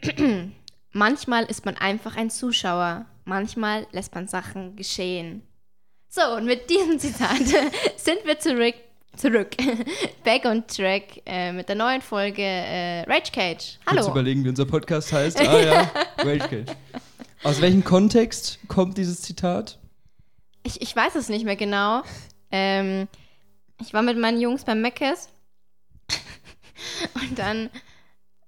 Manchmal ist man einfach ein Zuschauer. Manchmal lässt man Sachen geschehen. So, und mit diesem Zitat sind wir zurück. Zurück. Back on track äh, mit der neuen Folge äh, Rage Cage. Hallo. Kurz überlegen, wie unser Podcast heißt. Ah ja, Rage Cage. Aus welchem Kontext kommt dieses Zitat? Ich, ich weiß es nicht mehr genau. Ähm, ich war mit meinen Jungs beim Meckes und dann,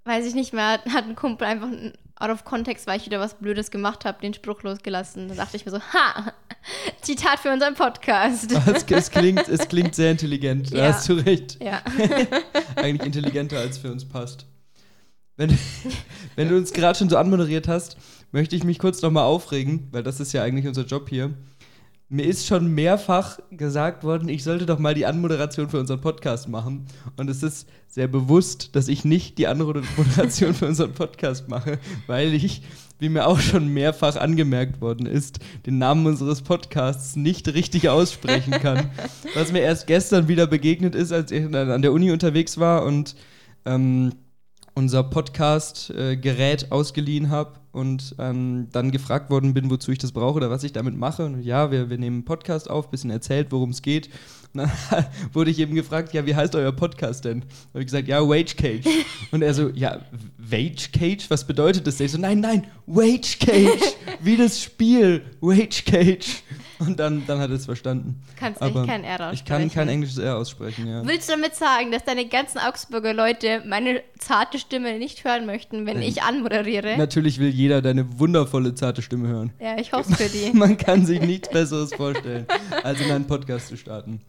weiß ich nicht mehr, hat ein Kumpel einfach out of context, weil ich wieder was Blödes gemacht habe, den Spruch losgelassen. Da dachte ich mir so, ha, Zitat für unseren Podcast. Es, es, klingt, es klingt sehr intelligent, da Ja. hast du recht. Ja. Eigentlich intelligenter, als für uns passt. Wenn, wenn du uns gerade schon so anmoderiert hast, möchte ich mich kurz nochmal aufregen, weil das ist ja eigentlich unser Job hier. Mir ist schon mehrfach gesagt worden, ich sollte doch mal die Anmoderation für unseren Podcast machen. Und es ist sehr bewusst, dass ich nicht die Anmoderation für unseren Podcast mache, weil ich, wie mir auch schon mehrfach angemerkt worden ist, den Namen unseres Podcasts nicht richtig aussprechen kann. Was mir erst gestern wieder begegnet ist, als ich an der Uni unterwegs war und ähm, unser Podcast-Gerät ausgeliehen habe und ähm, dann gefragt worden bin, wozu ich das brauche oder was ich damit mache. Und ja, wir, wir nehmen einen Podcast auf, bisschen erzählt, worum es geht. Und dann wurde ich eben gefragt, ja, wie heißt euer Podcast denn? habe ich gesagt, ja, Wage Cage. Und er so, ja, Wage Cage? Was bedeutet das? Ich so, nein, nein, Wage Cage, wie das Spiel, Wage Cage. Und dann, dann hat er es verstanden. Kannst Aber echt kein R aussprechen. Ich kann kein englisches R aussprechen, ja. Willst du damit sagen, dass deine ganzen Augsburger Leute meine zarte Stimme nicht hören möchten, wenn Nein. ich anmoderiere? Natürlich will jeder deine wundervolle, zarte Stimme hören. Ja, ich hoffe für die. Man kann sich nichts Besseres vorstellen, als in einen Podcast zu starten.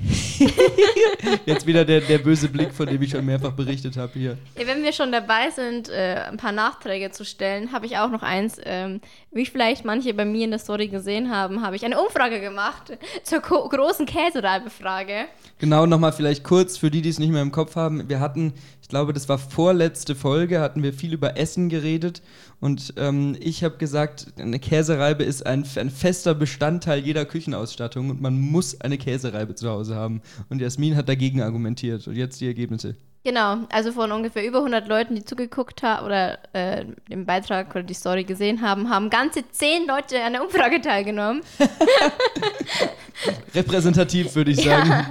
Jetzt wieder der, der böse Blick, von dem ich schon mehrfach berichtet habe hier. Ja, wenn wir schon dabei sind, äh, ein paar Nachträge zu stellen, habe ich auch noch eins. Ähm, wie vielleicht manche bei mir in der Story gesehen haben, habe ich eine Umfrage gemacht zur ko- großen Käsereibefrage. Genau, nochmal vielleicht kurz für die, die es nicht mehr im Kopf haben. Wir hatten, glaube, das war vorletzte Folge, hatten wir viel über Essen geredet. Und ähm, ich habe gesagt, eine Käsereibe ist ein, ein fester Bestandteil jeder Küchenausstattung und man muss eine Käsereibe zu Hause haben. Und Jasmin hat dagegen argumentiert. Und jetzt die Ergebnisse. Genau, also von ungefähr über 100 Leuten, die zugeguckt haben oder äh, den Beitrag oder die Story gesehen haben, haben ganze 10 Leute an der Umfrage teilgenommen. Repräsentativ, würde ich sagen.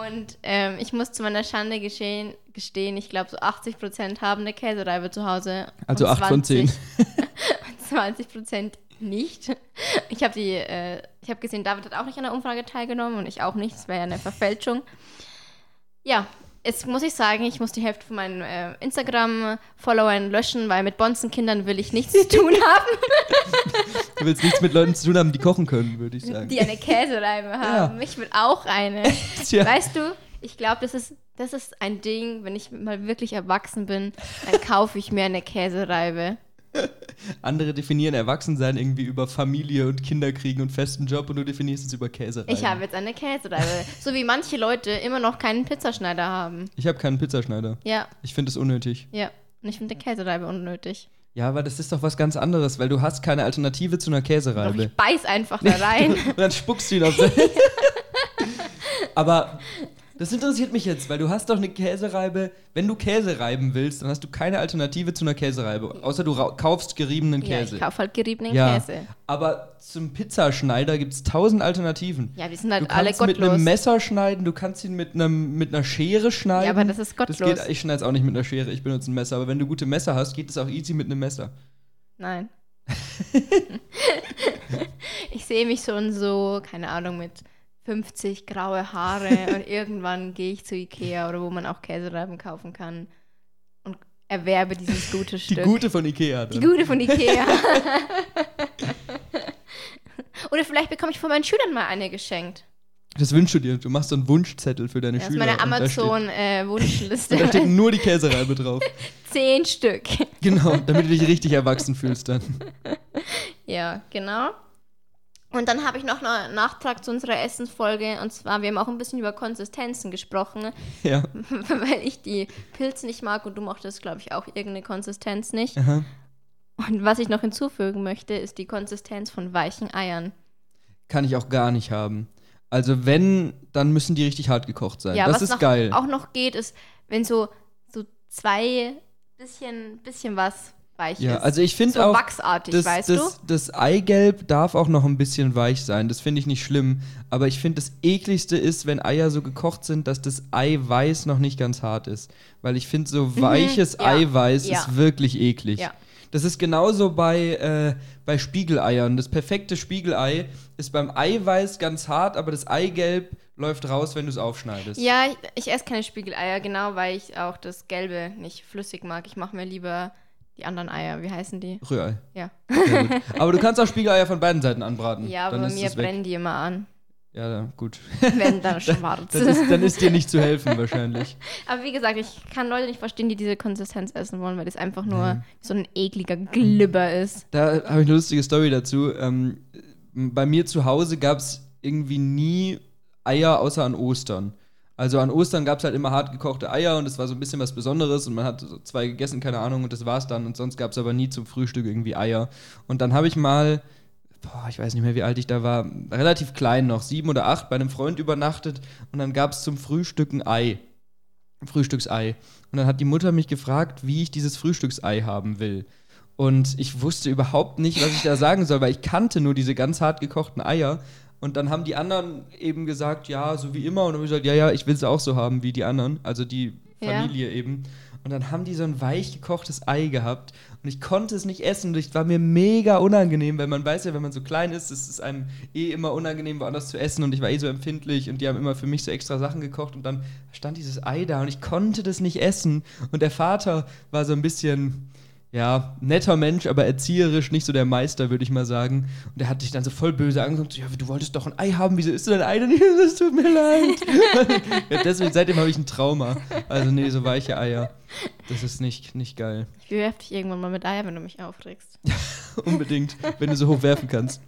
Und ähm, ich muss zu meiner Schande geschehen, gestehen, ich glaube, so 80 Prozent haben eine Käsereibe zu Hause. Also und 8 von 10. 20 Prozent nicht. Ich habe die, äh, ich habe gesehen, David hat auch nicht an der Umfrage teilgenommen und ich auch nicht. Das wäre ja eine Verfälschung. Ja, jetzt muss ich sagen, ich muss die Hälfte von meinen äh, Instagram-Followern löschen, weil mit Bonzenkindern will ich nichts zu tun haben, Du willst nichts mit Leuten zu tun haben, die kochen können, würde ich sagen. die eine Käsereibe haben. Ich will auch eine. Tja. Weißt du, ich glaube, das ist, das ist ein Ding, wenn ich mal wirklich erwachsen bin, dann kaufe ich mir eine Käsereibe. Andere definieren Erwachsensein irgendwie über Familie und Kinderkriegen und festen Job und du definierst es über Käsereiben. Ich habe jetzt eine Käsereibe. so wie manche Leute immer noch keinen Pizzaschneider haben. Ich habe keinen Pizzaschneider. Ja, Ich finde es unnötig. ja. Und ich finde Käsereibe unnötig. Ja, aber das ist doch was ganz anderes, weil du hast keine Alternative zu einer Doch Käsereibe. ich beiß einfach da rein. Und dann spuckst du ihn auf. aber das interessiert mich jetzt, weil du hast doch eine Käsereibe. Wenn du Käse reiben willst, dann hast du keine Alternative zu einer Käsereibe. Außer du kaufst geriebenen ja, Käse. ich kaufe halt geriebenen ja, Käse. aber zum Pizzaschneider gibt es tausend Alternativen. Ja, die sind Du halt alle kannst mit gottlos. einem Messer schneiden, du kannst ihn mit, einem, mit einer Schere schneiden. Ja, aber das ist gottlos. Das geht, ich schneide es auch nicht mit einer Schere, ich benutze ein Messer. Aber wenn du gute Messer hast, geht es auch easy mit einem Messer. Nein. ich sehe mich schon so, keine Ahnung, mit 50 graue Haare und irgendwann gehe ich zu Ikea oder wo man auch Käsereiben kaufen kann und erwerbe dieses gute Die Stück. gute von Ikea. Die Dann. gute von Ikea. oder vielleicht bekomme ich von meinen Schülern mal eine geschenkt. Das wünschst du dir. Du machst so einen Wunschzettel für deine Das ist Schüler. meine und da steht- Amazon-Wunschliste. Und da steht nur die Käsereibe drauf. Zehn Stück. Genau, damit du dich richtig erwachsen fühlst dann. Ja, genau. Und dann habe ich noch einen Nachtrag zu unserer Essensfolge. Und zwar, wir haben auch ein bisschen über Konsistenzen gesprochen, Ja. weil ich die Pilze nicht mag und du mochtest, glaube ich, auch irgendeine Konsistenz nicht. Aha. Und was ich noch hinzufügen möchte, ist die Konsistenz von weichen Eiern. Kann ich auch gar nicht haben. Also wenn, dann müssen die richtig hart gekocht sein. Ja, das was ist noch, geil. auch noch geht, ist, wenn so, so zwei bisschen, bisschen was weich Ja, ist. also ich finde so auch, wachsartig, das, weißt das, du? das Eigelb darf auch noch ein bisschen weich sein. Das finde ich nicht schlimm. Aber ich finde, das ekligste ist, wenn Eier so gekocht sind, dass das Eiweiß noch nicht ganz hart ist. Weil ich finde, so weiches ja, Eiweiß ja. ist wirklich eklig. Ja. Das ist genauso bei, äh, bei Spiegeleiern. Das perfekte Spiegelei ist beim Eiweiß ganz hart, aber das Eigelb läuft raus, wenn du es aufschneidest. Ja, ich, ich esse keine Spiegeleier, genau, weil ich auch das Gelbe nicht flüssig mag. Ich mache mir lieber die anderen Eier. Wie heißen die? Rührei. Ja. Aber du kannst auch Spiegeleier von beiden Seiten anbraten. Ja, aber Dann bei mir brennen die immer an. Ja, ja, gut. Werden dann schwarz. Das ist, dann ist dir nicht zu helfen wahrscheinlich. aber wie gesagt, ich kann Leute nicht verstehen, die diese Konsistenz essen wollen, weil das einfach nur so ein ekliger Glibber ist. Da habe ich eine lustige Story dazu. Ähm, bei mir zu Hause gab es irgendwie nie Eier außer an Ostern. Also an Ostern gab es halt immer hart gekochte Eier und es war so ein bisschen was Besonderes und man hat so zwei gegessen, keine Ahnung, und das war's dann. Und sonst gab es aber nie zum Frühstück irgendwie Eier. Und dann habe ich mal, boah, ich weiß nicht mehr, wie alt ich da war, relativ klein noch, sieben oder acht, bei einem Freund übernachtet und dann gab es zum Frühstück ein Ei. Frühstücksei. Und dann hat die Mutter mich gefragt, wie ich dieses Frühstücksei haben will. Und ich wusste überhaupt nicht, was ich da sagen soll, weil ich kannte nur diese ganz hart gekochten Eier. Und dann haben die anderen eben gesagt, ja, so wie immer. Und dann habe ich gesagt, ja, ja, ich will es auch so haben wie die anderen, also die Ja. Familie eben. Und dann haben die so ein weich gekochtes Ei gehabt. Und ich konnte es nicht essen. Und es war mir mega unangenehm, weil man weiß ja, wenn man so klein ist, ist es einem eh immer unangenehm, woanders zu essen. Und ich war eh so empfindlich. Und die haben immer für mich so extra Sachen gekocht. Und dann stand dieses Ei da und ich konnte das nicht essen. Und der Vater war so ein bisschen ja, netter Mensch, aber erzieherisch nicht so der Meister, würde ich mal sagen. Und der hat dich dann so voll böse angeguckt, so, ja, du wolltest doch ein Ei haben, wieso isst du dein Ei denn? Das tut mir leid. ja, deswegen, seitdem habe ich ein Trauma. Also nee, so weiche Eier, das ist nicht, nicht geil. Ich werfe dich irgendwann mal mit Eier, wenn du mich aufregst. Unbedingt, wenn du so hoch werfen kannst.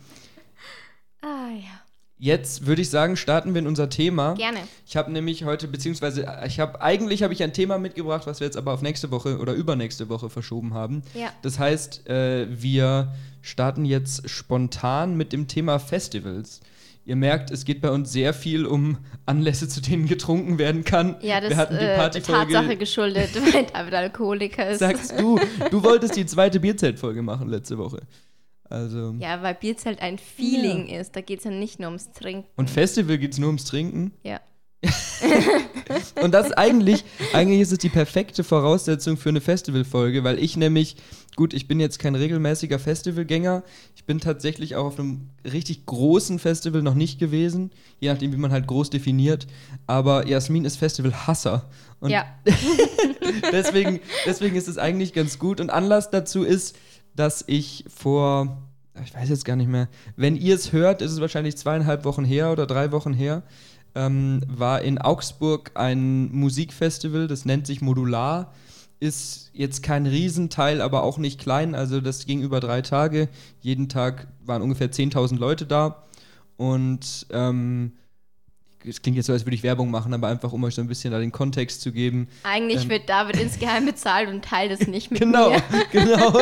Ah ja. Jetzt würde ich sagen, starten wir in unser Thema. Gerne. Ich habe nämlich heute, beziehungsweise ich habe, eigentlich habe ich ein Thema mitgebracht, was wir jetzt aber auf nächste Woche oder übernächste Woche verschoben haben. Ja. Das heißt, äh, wir starten jetzt spontan mit dem Thema Festivals. Ihr merkt, es geht bei uns sehr viel um Anlässe, zu denen getrunken werden kann. Ja, das die äh, Partyfolge. Tatsache geschuldet, weil David Alkoholiker ist. Sagst du, du wolltest die zweite Bierzeltfolge machen letzte Woche. Also. Ja, weil Bierzelt ein Feeling ist. Da geht es ja nicht nur ums Trinken. Und Festival geht es nur ums Trinken. Ja. Und das ist eigentlich, eigentlich ist es die perfekte Voraussetzung für eine Festivalfolge, weil ich nämlich, gut, ich bin jetzt kein regelmäßiger Festivalgänger. Ich bin tatsächlich auch auf einem richtig großen Festival noch nicht gewesen, je nachdem, wie man halt groß definiert. Aber Jasmin ist Festivalhasser. Und ja. deswegen, deswegen ist es eigentlich ganz gut. Und Anlass dazu ist, dass ich vor, ich weiß jetzt gar nicht mehr, wenn ihr es hört, ist es wahrscheinlich zweieinhalb Wochen her oder drei Wochen her, ähm, war in Augsburg ein Musikfestival, das nennt sich Modular. Ist jetzt kein Riesenteil, aber auch nicht klein. Also das ging über drei Tage. Jeden Tag waren ungefähr 10.000 Leute da. Und ähm, es klingt jetzt so, als würde ich Werbung machen, aber einfach, um euch so ein bisschen da den Kontext zu geben. Eigentlich Ähm. wird David insgeheim bezahlt und teilt es nicht mit Genau, mir. genau.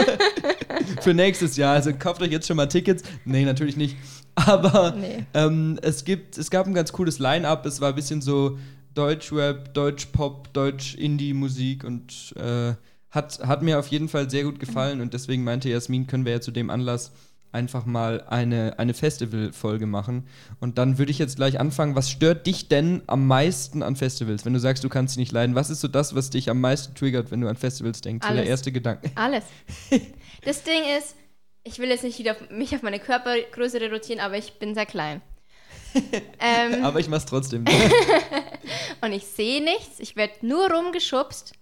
Für nächstes Jahr. Also kauft euch jetzt schon mal Tickets. Nee, natürlich nicht. Aber Nee. ähm, es, gibt, es gab ein ganz cooles Line-Up. Es war ein bisschen so Deutsch-Rap, Deutsch-Pop, Deutsch-Indie-Musik und äh, hat, hat mir auf jeden Fall sehr gut gefallen. Und deswegen meinte Jasmin, können wir ja zu dem Anlass einfach mal eine, eine Festival-Folge machen. Und dann würde ich jetzt gleich anfangen. Was stört dich denn am meisten an Festivals? Wenn du sagst, du kannst sie nicht leiden, was ist so das, was dich am meisten triggert, wenn du an Festivals denkst? So der Alles. erste Gedanke. Alles. Das Ding ist, ich will jetzt nicht wieder auf mich auf meine Körpergröße reduzieren, aber ich bin sehr klein. ähm, Aber ich mach's trotzdem. und ich sehe nichts, ich werde nur rumgeschubst.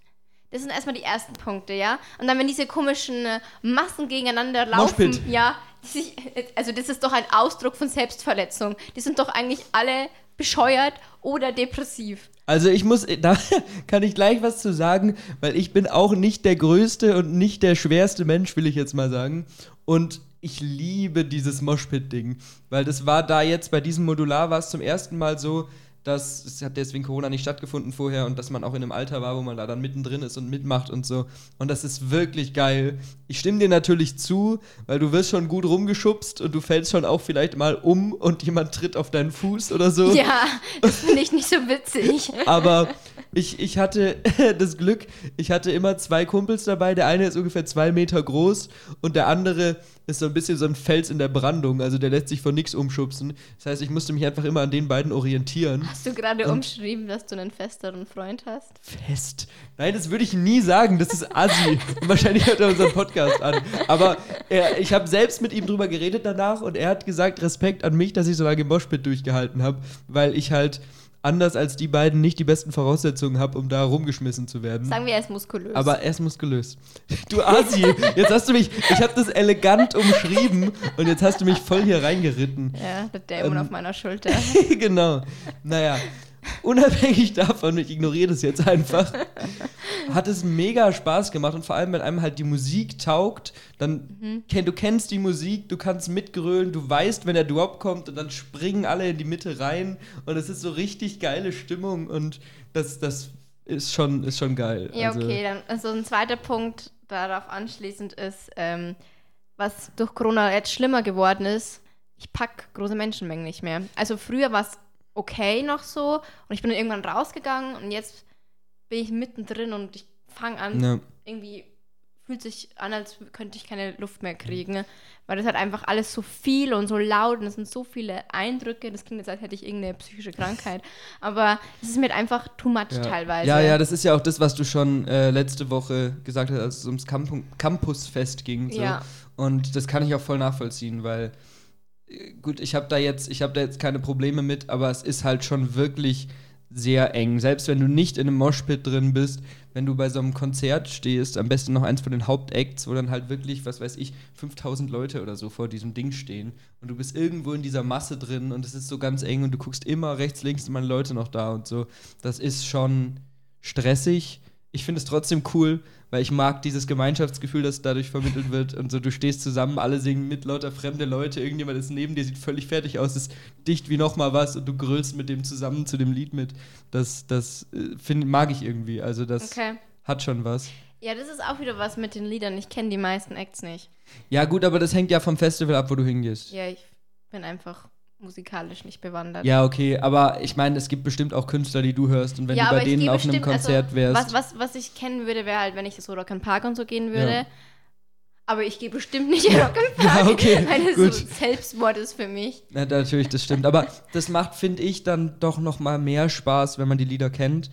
Das sind erstmal die ersten Punkte, ja? Und dann, wenn diese komischen Massen gegeneinander laufen, Moshpit. ja, also das ist doch ein Ausdruck von Selbstverletzung. Die sind doch eigentlich alle bescheuert oder depressiv. Also ich muss, da kann ich gleich was zu sagen, weil ich bin auch nicht der größte und nicht der schwerste Mensch, will ich jetzt mal sagen. Und ich liebe dieses Moshpit-Ding, weil das war da jetzt bei diesem Modular war es zum ersten Mal so, dass es hat deswegen Corona nicht stattgefunden vorher und dass man auch in einem Alter war, wo man da dann mittendrin ist und mitmacht und so. Und das ist wirklich geil. Ich stimme dir natürlich zu, weil du wirst schon gut rumgeschubst und du fällst schon auch vielleicht mal um und jemand tritt auf deinen Fuß oder so. Ja, das finde ich nicht so witzig. Aber ich, ich hatte das Glück, ich hatte immer zwei Kumpels dabei. Der eine ist ungefähr zwei Meter groß und der andere ist so ein bisschen so ein Fels in der Brandung. Also der lässt sich von nichts umschubsen. Das heißt, ich musste mich einfach immer an den beiden orientieren. Hast du gerade umschrieben, dass du einen festeren Freund hast? Fest? Nein, das würde ich nie sagen. Das ist assi. Wahrscheinlich hört er unseren Podcast an. Aber er, ich habe selbst mit ihm drüber geredet danach und er hat gesagt, Respekt an mich, dass ich so lange Moshpit durchgehalten habe, weil ich halt anders als die beiden nicht die besten Voraussetzungen habe, um da rumgeschmissen zu werden. Sagen wir, er ist muskulös. Aber er ist muskulös. Du Asi, jetzt hast du mich, ich habe das elegant umschrieben und jetzt hast du mich voll hier reingeritten. Ja, der Dämon ähm, auf meiner Schulter. genau. Naja, unabhängig davon, ich ignoriere das jetzt einfach, hat es mega Spaß gemacht und vor allem, wenn einem halt die Musik taugt, dann mhm. kenn, du kennst die Musik, du kannst mitgrölen, du weißt, wenn der Drop kommt und dann springen alle in die Mitte rein und es ist so richtig geile Stimmung und das, das ist schon, ist schon geil. Ja, also, okay, dann also ein zweiter Punkt darauf anschließend ist, ähm, was durch Corona jetzt schlimmer geworden ist, ich packe große Menschenmengen nicht mehr. Also früher war es okay noch so. Und ich bin dann irgendwann rausgegangen und jetzt bin ich mittendrin und ich fange an, ja. irgendwie fühlt sich an, als könnte ich keine Luft mehr kriegen, weil das halt einfach alles so viel und so laut und es sind so viele Eindrücke. Das klingt jetzt, als hätte ich irgendeine psychische Krankheit, aber es ist mir einfach too much ja. teilweise. Ja, ja, das ist ja auch das, was du schon äh, letzte Woche gesagt hast, als es ums Camp Campusfest ging. So. Ja. Und das kann ich auch voll nachvollziehen, weil gut, ich habe da jetzt, ich habe da jetzt keine Probleme mit, aber es ist halt schon wirklich sehr eng. Selbst wenn du nicht in einem Moshpit drin bist, wenn du bei so einem Konzert stehst, am besten noch eins von den Hauptacts, wo dann halt wirklich, was weiß ich, 5000 Leute oder so vor diesem Ding stehen und du bist irgendwo in dieser Masse drin und es ist so ganz eng und du guckst immer rechts, links sind meine Leute noch da und so. Das ist schon stressig. Ich finde es trotzdem cool, weil ich mag dieses Gemeinschaftsgefühl, das dadurch vermittelt wird. Und so, du stehst zusammen, alle singen mit, lauter fremde Leute, irgendjemand ist neben dir, sieht völlig fertig aus, ist dicht wie nochmal was und du grölst mit dem zusammen zu dem Lied mit. Das, das äh, find, mag ich irgendwie. Also, das okay. hat schon was. Ja, das ist auch wieder was mit den Liedern. Ich kenne die meisten Acts nicht. Ja, gut, aber das hängt ja vom Festival ab, wo du hingehst. Ja, ich bin einfach musikalisch nicht bewandert. Ja, okay, aber ich meine, es gibt bestimmt auch Künstler, die du hörst und wenn ja, du bei denen auf einem Konzert also, wärst. Was, was, was ich kennen würde, wäre halt, wenn ich so Rock Park und so gehen würde. Ja. Aber ich gehe bestimmt nicht in Rock Park. ja, okay, weil gut. so Selbstmord ist für mich. Ja, natürlich, das stimmt. Aber das macht, finde ich, dann doch noch mal mehr Spaß, wenn man die Lieder kennt.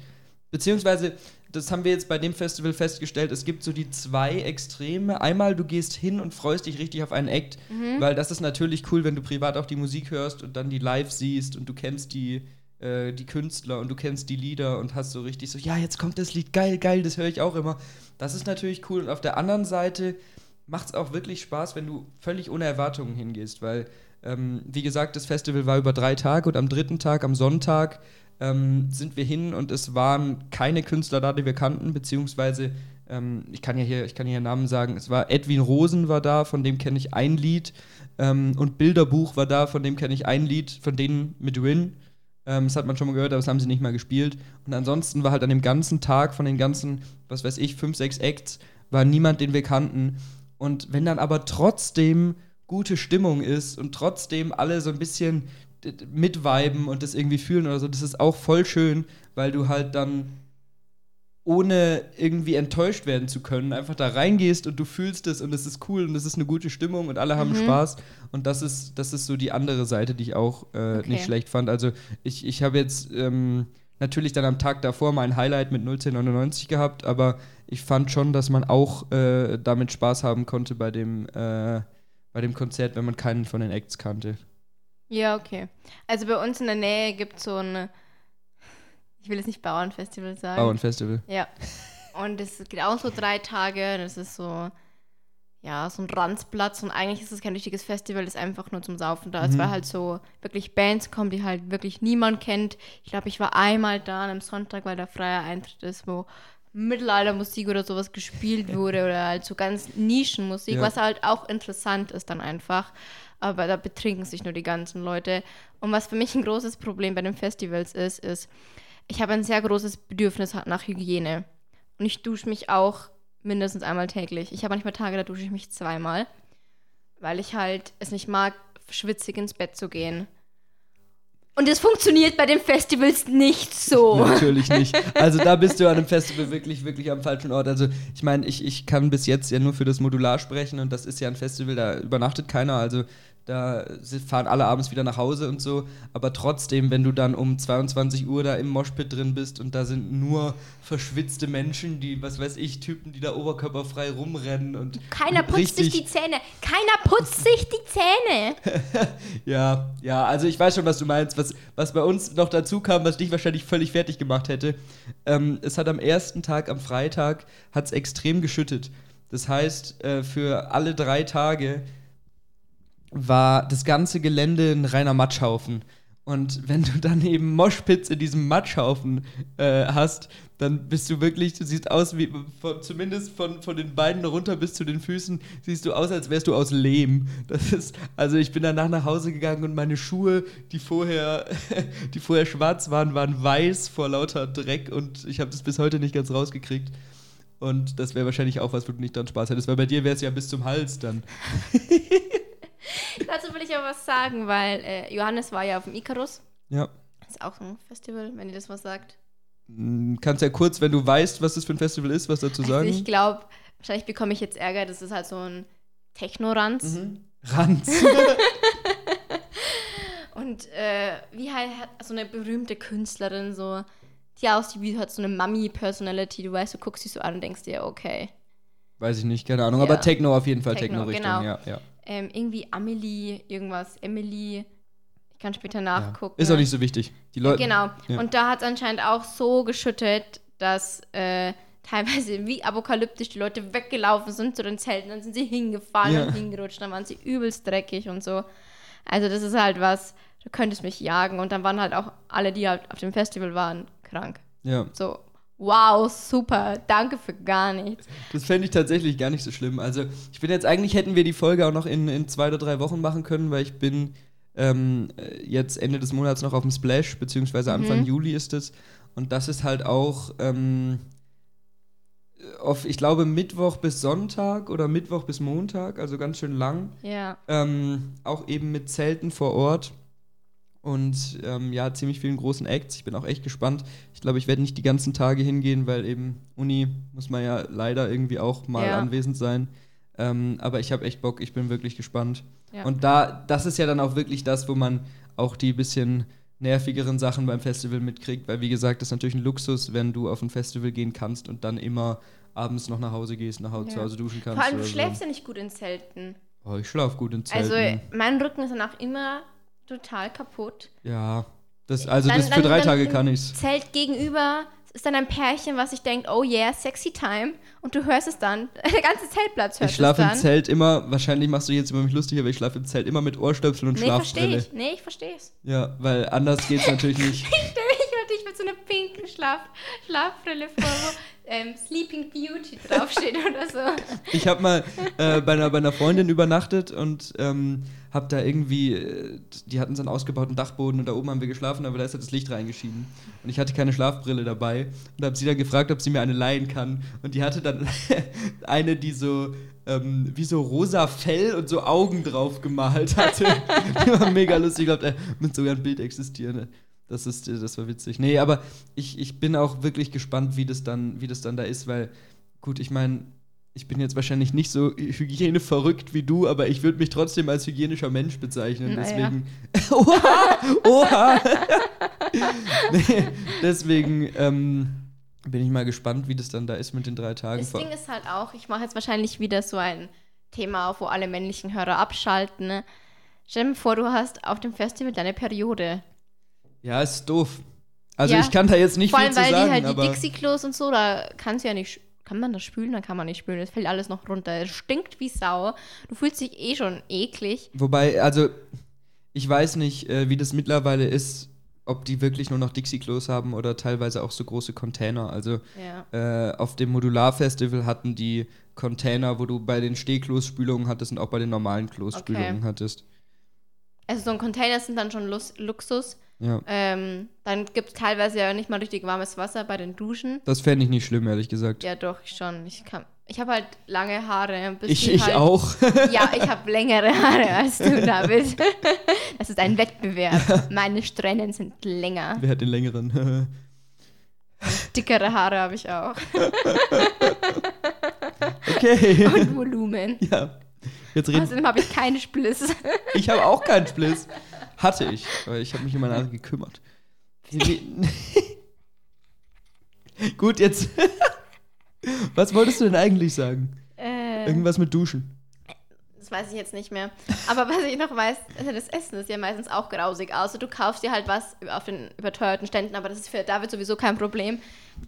Beziehungsweise, das haben wir jetzt bei dem Festival festgestellt, es gibt so die zwei Extreme. Einmal, du gehst hin und freust dich richtig auf einen Act, mhm. weil das ist natürlich cool, wenn du privat auch die Musik hörst und dann die live siehst und du kennst die, äh, die Künstler und du kennst die Lieder und hast so richtig so, ja, jetzt kommt das Lied, geil, geil, das höre ich auch immer. Das ist natürlich cool. Und auf der anderen Seite macht es auch wirklich Spaß, wenn du völlig ohne Erwartungen hingehst, weil, ähm, wie gesagt, das Festival war über drei Tage und am dritten Tag, am Sonntag, ähm, sind wir hin und es waren keine Künstler da, die wir kannten, beziehungsweise ähm, ich kann ja hier, ich kann hier Namen sagen, es war Edwin Rosen war da, von dem kenne ich ein Lied ähm, und Bilderbuch war da, von dem kenne ich ein Lied, von denen mit Win. Ähm, das hat man schon mal gehört, aber das haben sie nicht mal gespielt. Und ansonsten war halt an dem ganzen Tag von den ganzen, was weiß ich, fünf, sechs Acts, war niemand, den wir kannten. Und wenn dann aber trotzdem gute Stimmung ist und trotzdem alle so ein bisschen mitviben und das irgendwie fühlen oder so, das ist auch voll schön, weil du halt dann ohne irgendwie enttäuscht werden zu können, einfach da reingehst und du fühlst es und es ist cool und es ist eine gute Stimmung und alle haben mhm. Spaß. Und das ist, das ist so die andere Seite, die ich auch äh, okay. nicht schlecht fand. Also ich, ich habe jetzt ähm, natürlich dann am Tag davor mein Highlight mit 01099 gehabt, aber ich fand schon, dass man auch äh, damit Spaß haben konnte bei dem, äh, bei dem Konzert, wenn man keinen von den Acts kannte. Ja, okay. Also bei uns in der Nähe gibt es so ein, ich will jetzt nicht Bauernfestival sagen. Bauernfestival. Ja. Und es geht auch so drei Tage. Das ist so, ja, so ein Ranzplatz. Und eigentlich ist es kein richtiges Festival, das ist einfach nur zum Saufen da. Mhm. Es war halt so wirklich Bands kommen, die halt wirklich niemand kennt. Ich glaube, ich war einmal da an einem Sonntag, weil da freier Eintritt ist, wo Mittelaltermusik oder sowas gespielt wurde oder halt so ganz Nischenmusik, ja. was halt auch interessant ist dann einfach aber da betrinken sich nur die ganzen Leute. Und was für mich ein großes Problem bei den Festivals ist, ist, ich habe ein sehr großes Bedürfnis nach Hygiene. Und ich dusche mich auch mindestens einmal täglich. Ich habe manchmal Tage, da dusche ich mich zweimal, weil ich halt es nicht mag, schwitzig ins Bett zu gehen. Und es funktioniert bei den Festivals nicht so. Natürlich nicht. Also da bist du an einem Festival wirklich, wirklich am falschen Ort. Also ich meine, ich, ich kann bis jetzt ja nur für das Modular sprechen und das ist ja ein Festival, da übernachtet keiner. Also da fahren alle abends wieder nach Hause und so. Aber trotzdem, wenn du dann um 22 Uhr da im Moshpit drin bist und da sind nur verschwitzte Menschen, die, was weiß ich, Typen, die da oberkörperfrei rumrennen und. Keiner putzt sich die Zähne. Keiner putzt sich die Zähne. ja, ja, also ich weiß schon, was du meinst. Was, was bei uns noch dazu kam, was dich wahrscheinlich völlig fertig gemacht hätte. Ähm, es hat am ersten Tag, am Freitag, hat es extrem geschüttet. Das heißt, äh, für alle drei Tage war das ganze Gelände ein reiner Matschhaufen. Und wenn du dann eben Moshpits in diesem Matschhaufen äh, hast, dann bist du wirklich, du siehst aus wie, von, zumindest von, von den Beinen runter bis zu den Füßen, siehst du aus, als wärst du aus Lehm. Das ist, also ich bin danach nach Hause gegangen und meine Schuhe, die vorher, die vorher schwarz waren, waren weiß vor lauter Dreck und ich habe das bis heute nicht ganz rausgekriegt. Und das wäre wahrscheinlich auch was, wo du nicht dran Spaß hättest, weil bei dir wäre es ja bis zum Hals dann. Dazu will ich aber was sagen, weil äh, Johannes war ja auf dem Icarus. Ja. Das ist auch ein Festival, wenn ihr das was sagt. Hm, kannst ja kurz, wenn du weißt, was das für ein Festival ist, was dazu sagen? Also ich glaube, wahrscheinlich bekomme ich jetzt Ärger, das ist halt so ein Techno-Ranz. Mhm. Ranz. Und äh, wie halt so eine berühmte Künstlerin, so, die aussieht wie hat so eine Mummy-Personality. Du weißt, du guckst dich so an und denkst dir, okay. Weiß ich nicht, keine Ahnung. Ja. Aber Techno auf jeden Fall, Techno, Techno-Richtung, genau. ja, ja. Ähm, irgendwie Amelie, irgendwas, Emily. Ich kann später nachgucken. Ist auch nicht so wichtig. Die Leute. Genau. Ja. Und da hat es anscheinend auch so geschüttet, dass äh, teilweise wie apokalyptisch die Leute weggelaufen sind zu den Zelten. Dann sind sie hingefallen Ja. und hingerutscht. Dann waren sie übelst dreckig und so. Also das ist halt was, du könntest mich jagen. Und dann waren halt auch alle, die halt auf dem Festival waren, krank. Ja. So, wow, super, danke für gar nichts. Das fände ich tatsächlich gar nicht so schlimm. Also, ich bin jetzt eigentlich, hätten wir die Folge auch noch in, in zwei oder drei Wochen machen können, weil ich bin ähm, äh, jetzt Ende des Monats noch auf dem Splash, beziehungsweise Anfang Mhm. Juli ist es. Und das ist halt auch ähm, auf, ich glaube, Mittwoch bis Sonntag oder Mittwoch bis Montag, also ganz schön lang. Ja. Ähm, auch eben mit Zelten vor Ort. Und ähm, ja, ziemlich vielen großen Acts. Ich bin auch echt gespannt. Ich glaube, ich werde nicht die ganzen Tage hingehen, weil eben Uni muss man ja leider irgendwie auch mal Ja. anwesend sein. Ähm, aber ich habe echt Bock, ich bin wirklich gespannt. Ja. Und da, das ist ja dann auch wirklich das, wo man auch die bisschen nervigeren Sachen beim Festival mitkriegt, weil wie gesagt, das ist natürlich ein Luxus, wenn du auf ein Festival gehen kannst und dann immer abends noch nach Hause gehst, nach Hause Ja. zu Hause duschen kannst. Vor allem, du schläfst so. ja nicht gut in Zelten. Oh, ich schlaf gut in Zelten. Also, mein Rücken ist danach immer total kaputt. Ja, das, also Dann- das für dann- drei dann Tage kann ich's. Zelt gegenüber ist dann ein Pärchen, was sich denkt, oh yeah, sexy time. Und du hörst es dann. Der ganze Zeltplatz hört Ich schlafe es im dann. Zelt immer, wahrscheinlich machst du jetzt über mich lustig, aber ich schlafe im Zelt immer mit Ohrstöpseln und Nee, verstehe Schlafbrille. ich. Nee, ich verstehe es. Ja, weil anders geht's natürlich nicht. Ich stelle mich dich mit so einer pinken Schlaf Schlafbrille vor, wo ähm, Sleeping Beauty draufsteht oder so. Ich habe mal äh, bei, einer, bei einer Freundin übernachtet und ähm, hab da irgendwie, äh, die hatten so einen ausgebauten Dachboden und da oben haben wir geschlafen, aber da ist halt das Licht reingeschieden. Und ich hatte keine Schlafbrille dabei und habe sie dann gefragt, ob sie mir eine leihen kann. Und die hatte dann eine, die so ähm, wie so rosa Fell und so Augen drauf gemalt hatte. die war mega lustig. Ich glaube, mit sogar ein Bild existieren. Das, ist, das war witzig. Nee, aber ich, ich bin auch wirklich gespannt, wie das dann, wie das dann da ist, weil, gut, ich meine, ich bin jetzt wahrscheinlich nicht so hygieneverrückt wie du, aber ich würde mich trotzdem als hygienischer Mensch bezeichnen. Naja. Deswegen. oha! Oha! nee, deswegen ähm, bin ich mal gespannt, wie das dann da ist mit den drei Tagen. Das Vor- Ding ist halt auch, ich mache jetzt wahrscheinlich wieder so ein Thema auf, wo alle männlichen Hörer abschalten. Ne? Stell dir vor, du hast auf dem Festival deine Periode. ja, ist doof. Also Ja. ich kann da jetzt nicht Vor viel allem, zu weil sagen, die halt die Dixie-Klos und so, da kannst du ja nicht. Kann man das spülen? Dann kann man nicht spülen. Das fällt alles noch runter. Es stinkt wie Sau. Du fühlst dich eh schon eklig. Wobei, also, ich weiß nicht, äh, wie das mittlerweile ist, ob die wirklich nur noch Dixie-Klos haben oder teilweise auch so große Container. Also, Ja. äh, auf dem Modular-Festival hatten die Container, wo du bei den Stehklos Spülungen hattest und auch bei den normalen Klos Okay. Spülungen hattest. Also so ein Container sind dann schon Lus Luxus. Ja. Ähm, dann gibt es teilweise ja nicht mal richtig warmes Wasser bei den Duschen. Das fände ich nicht schlimm, ehrlich gesagt. Ja, doch, schon. Ich kann. ich habe halt lange Haare. Ich, ich halt, auch. Ja, ich habe längere Haare als du, David. Das ist ein Wettbewerb. Meine Strähnen sind länger. Wer hat den längeren? Dickere Haare habe ich auch. okay. Und Volumen. ja. Jetzt reden. Außerdem habe ich keine Spliss. Ich habe auch keinen Spliss. Hatte ich, aber ich habe mich um meine Haare gekümmert. Gut, jetzt. Was wolltest du denn eigentlich sagen? Äh, Irgendwas mit Duschen. Das weiß ich jetzt nicht mehr. Aber was ich noch weiß, also das Essen ist ja meistens auch grausig. Außer du kaufst dir halt was auf den überteuerten Ständen, aber das ist für David sowieso kein Problem,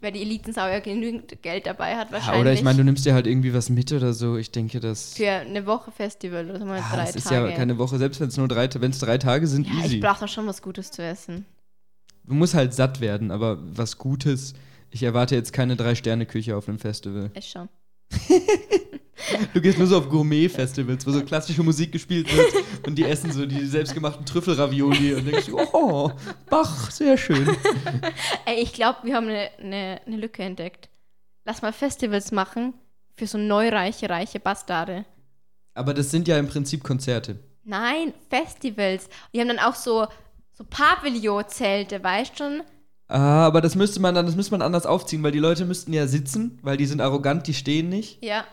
weil die Elitensau ja genügend Geld dabei hat Ja, wahrscheinlich. oder ich meine, du nimmst dir halt irgendwie was mit oder so. Ich denke, das. für eine Woche Festival oder mal Ja, drei das ist Tage. ja keine Woche, selbst wenn es nur drei, wenn es drei Tage sind, Ja, easy. ich brauche doch schon was Gutes zu essen. Du musst halt satt werden, aber was Gutes. Ich erwarte jetzt keine Drei-Sterne-Küche auf einem Festival. Ist schon. Du gehst nur so auf Gourmet-Festivals, wo so klassische Musik gespielt wird und die essen so die selbstgemachten Trüffelravioli und denkst oh, Bach, sehr schön. Ey, ich glaube, wir haben eine, eine, eine Lücke entdeckt. Lass mal Festivals machen für so neureiche, reiche Bastarde. Aber das sind ja im Prinzip Konzerte. Nein, Festivals. Die haben dann auch so, so Pavillon-Zelte, weißt du schon? Ah, aber das müsste man dann, das müsste man anders aufziehen, weil die Leute müssten ja sitzen, weil die sind arrogant, die stehen nicht. Ja.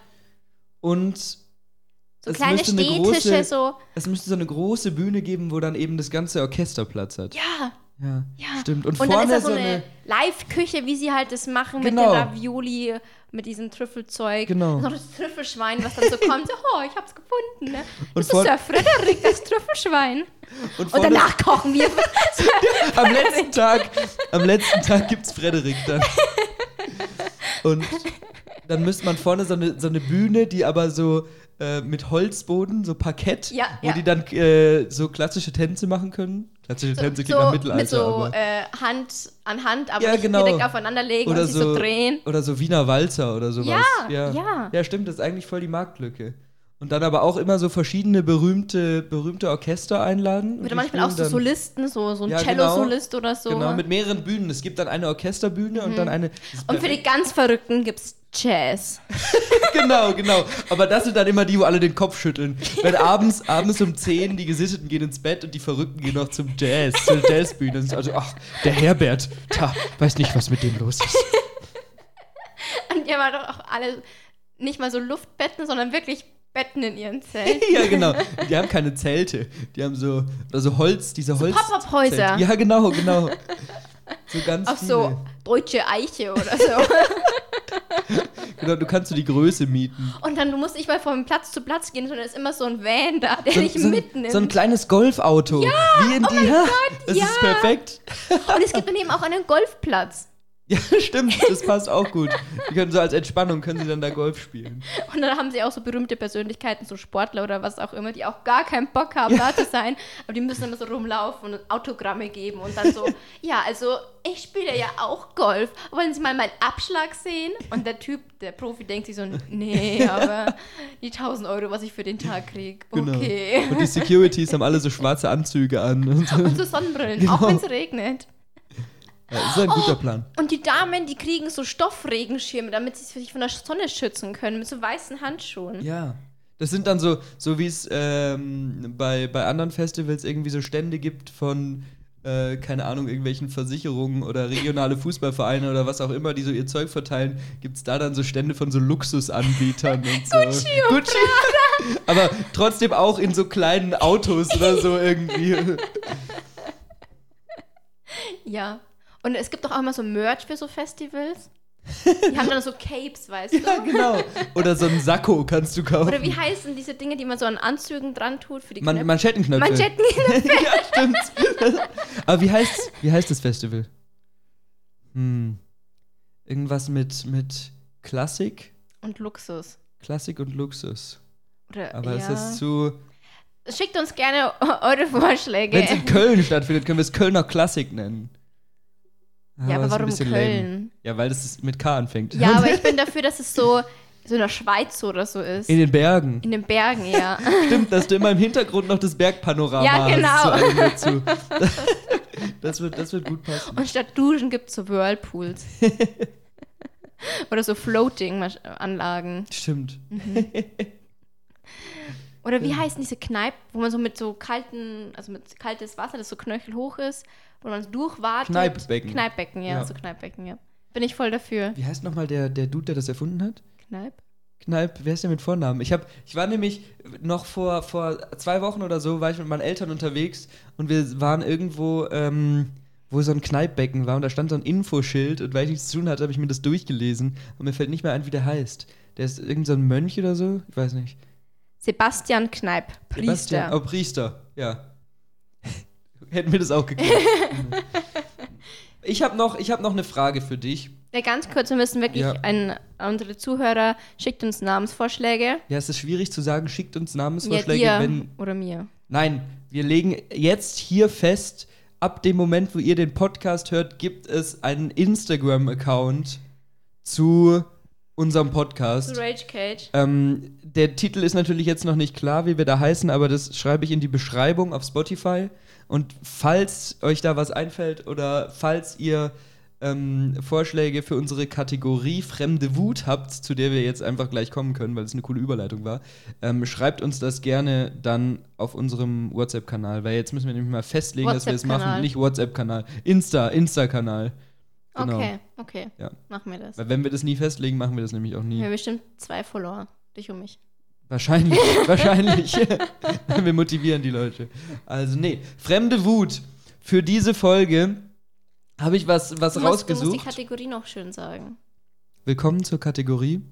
Und So Es kleine Stehtische, große- so. es müsste so eine große Bühne geben, wo dann eben das ganze Orchester Platz hat. Ja, Ja, ja. stimmt. Und, Und dann ist vorne da so eine eine. Live-Küche, wie sie halt das machen Genau. mit den Ravioli, mit diesem Trüffelzeug. Genau. Und noch das Trüffelschwein, was dann so kommt. So, oh, ich hab's gefunden. Ne? Und Das ist ja Frederik, das Trüffelschwein. Und, Und vorne, danach kochen wir. am letzten Tag, am letzten Tag gibt's Frederik dann. Und dann müsste man vorne so eine, so eine Bühne, die aber so äh, mit Holzboden, so Parkett, Ja, wo ja. die dann äh, so klassische Tänze machen können. Klassische Tänze klingt nach Mittelalter, mit so äh, Hand an Hand, aber Ja, nicht genau. direkt aufeinander legen Oder und sich so, drehen. Oder so Wiener Walzer oder sowas. Ja, ja. Ja, stimmt, das ist eigentlich voll die Marktlücke. Und dann aber auch immer so verschiedene berühmte, berühmte Orchester einladen. und Oder manchmal auch so dann- Solisten, so, so ein Ja, Cello-Solist oder so. Genau, mit mehreren Bühnen. Es gibt dann eine Orchesterbühne und dann eine. Mhm. und für die ganz Verrückten gibt's Jazz. Genau, genau. Aber das sind dann immer die, wo alle den Kopf schütteln. Wenn abends, abends um 10 die Gesitteten gehen ins Bett und die Verrückten gehen noch zum Jazz, zur Jazzbühne. Also, ach, der Herbert, ta, weiß nicht, was mit dem los ist. Und die haben halt auch alle nicht mal so Luftbetten, sondern wirklich Betten in ihren Zellen. ja, genau. Die haben keine Zelte. Die haben so, oder so Holz, diese Holz. Pop-up-Häuser. Ja, genau, genau. So ganz Auf viele. so deutsche Eiche oder so. Genau, du kannst so die Größe mieten. Und dann du musst nicht mal von Platz zu Platz gehen, sondern es ist immer so ein Van da, der So, dich so, mitnimmt. so ein kleines Golfauto. Ja, Wie in die, ja, das ja. ist perfekt. Und es gibt daneben auch einen Golfplatz. Ja, stimmt, das passt auch gut. Die können so als Entspannung, können sie dann da Golf spielen. Und dann haben sie auch so berühmte Persönlichkeiten, so Sportler oder was auch immer, die auch gar keinen Bock haben, da zu sein. Aber die müssen immer so rumlaufen und Autogramme geben und dann so, ja, also ich spiele ja auch Golf. Wollen Sie mal meinen Abschlag sehen? Und der Typ, der Profi, denkt sich so, nee, aber die 1000 Euro, was ich für den Tag kriege, Genau. okay. Und die Securities haben alle so schwarze Anzüge an. Und so. Und so Sonnenbrillen, Genau. auch wenn es regnet. Ja, das ist ein guter Plan. Und die Damen, die kriegen so Stoffregenschirme, damit sie sich von der Sonne schützen können, mit so weißen Handschuhen. Ja. Das sind dann so, so wie es ähm, bei, bei anderen Festivals irgendwie so Stände gibt von, äh, keine Ahnung, irgendwelchen Versicherungen oder regionale Fußballvereine oder was auch immer, die so ihr Zeug verteilen, gibt es da dann so Stände von so Luxusanbietern und so. Gucci und Gucci. Aber trotzdem auch in so kleinen Autos oder so irgendwie. Ja. Und es gibt doch auch immer so Merch für so Festivals. Die haben dann so Capes, weißt du? ja, genau. Oder so ein Sakko kannst du kaufen. Oder wie heißen diese Dinge, die man so an Anzügen dran tut für die Man Knöpfe? Manschettenknöpfe. Manschetten. ja, stimmt. Aber wie heißt, wie heißt das Festival? Hm. Irgendwas mit, mit Klassik? Und Luxus. Klassik und Luxus. Oder, Aber ja. es ist zu. Schickt uns gerne eure Vorschläge. Wenn es in Köln stattfindet, können wir es Kölner Klassik nennen. Ja, aber ist ein warum Köln? lame. Ja, weil das mit K anfängt. Ja, aber ich bin dafür, dass es so, so in der Schweiz oder so ist. In den Bergen. In den Bergen, ja. Stimmt, dass du immer im Hintergrund noch das Bergpanorama Ja, genau. hast. Zu dazu. Das wird, das wird gut passen. Und statt Duschen gibt es so Whirlpools. Oder so Floating-Anlagen. Stimmt. Oder wie heißen diese Kneipen, wo man so mit so kalten, also mit kaltes Wasser, das so knöchelhoch ist, wo man durchwartet. Kneippbecken. Kneippbecken, ja, Ja. so Kneippbecken, ja. Bin ich voll dafür. Wie heißt nochmal der, der Dude, der das erfunden hat? Kneipp? Kneipp, wer ist der mit Vornamen? Ich, hab, ich war nämlich noch vor, vor zwei Wochen oder so, war ich mit meinen Eltern unterwegs und wir waren irgendwo, ähm, wo so ein Kneippbecken war und da stand so ein Infoschild und weil ich nichts zu tun hatte, habe ich mir das durchgelesen und mir fällt nicht mehr ein, wie der heißt. Der ist irgend so ein Mönch oder so? Ich weiß nicht. Sebastian Kneipp, Priester. Sebastian- Oh, Priester, ja. Hätten wir das auch gekriegt. ich habe noch, ich hab noch eine Frage für dich. Ja, ganz kurz, wir müssen wirklich Ja. an unsere Zuhörer, schickt uns Namensvorschläge. Ja, es ist schwierig zu sagen, schickt uns Ja, Namensvorschläge, dir wenn, oder mir. Nein, wir legen jetzt hier fest, ab dem Moment, wo ihr den Podcast hört, gibt es einen Instagram-Account zu unserem Podcast. Zu Rage Cage. Ähm, der Titel ist natürlich jetzt noch nicht klar, wie wir da heißen, aber das schreibe ich in die Beschreibung auf Spotify. Und falls euch da was einfällt oder falls ihr ähm, Vorschläge für unsere Kategorie Fremde Wut habt, zu der wir jetzt einfach gleich kommen können, weil es eine coole Überleitung war, ähm, schreibt uns das gerne dann auf unserem WhatsApp-Kanal, weil jetzt müssen wir nämlich mal festlegen, dass wir es machen. Nicht WhatsApp-Kanal, Insta, Insta-Kanal. Genau. Okay, okay. Ja. Machen wir das. Weil wenn wir das nie festlegen, machen wir das nämlich auch nie. Wir haben bestimmt zwei Follower. Dich und mich. Wahrscheinlich, wahrscheinlich. Wir motivieren die Leute. Also, nee, fremde Wut. Für diese Folge habe ich was, was Du musst, du musst die rausgesucht. Kategorie noch schön sagen. Willkommen zur Kategorie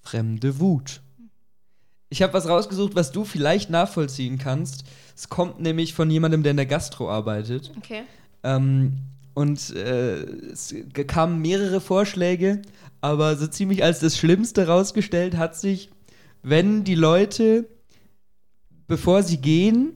Fremde Wut. Ich habe was rausgesucht, was du vielleicht nachvollziehen kannst. Es kommt nämlich von jemandem, der in der Gastro arbeitet. Okay. Ähm, und äh, es kamen mehrere Vorschläge, aber so ziemlich als das Schlimmste rausgestellt hat sich, wenn die Leute, bevor sie gehen,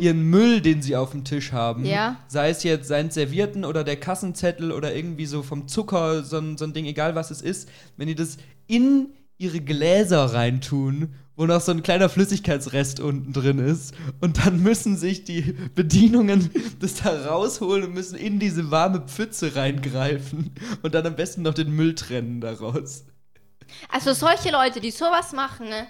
ihren Müll, den sie auf dem Tisch haben, Ja. sei es jetzt sein Servierten oder der Kassenzettel oder irgendwie so vom Zucker, so ein, so ein Ding, egal was es ist, wenn die das in ihre Gläser reintun, wo noch so ein kleiner Flüssigkeitsrest unten drin ist. Und dann müssen sich die Bedienungen das da rausholen und müssen in diese warme Pfütze reingreifen und dann am besten noch den Müll trennen daraus. Also solche Leute, die sowas machen, ne?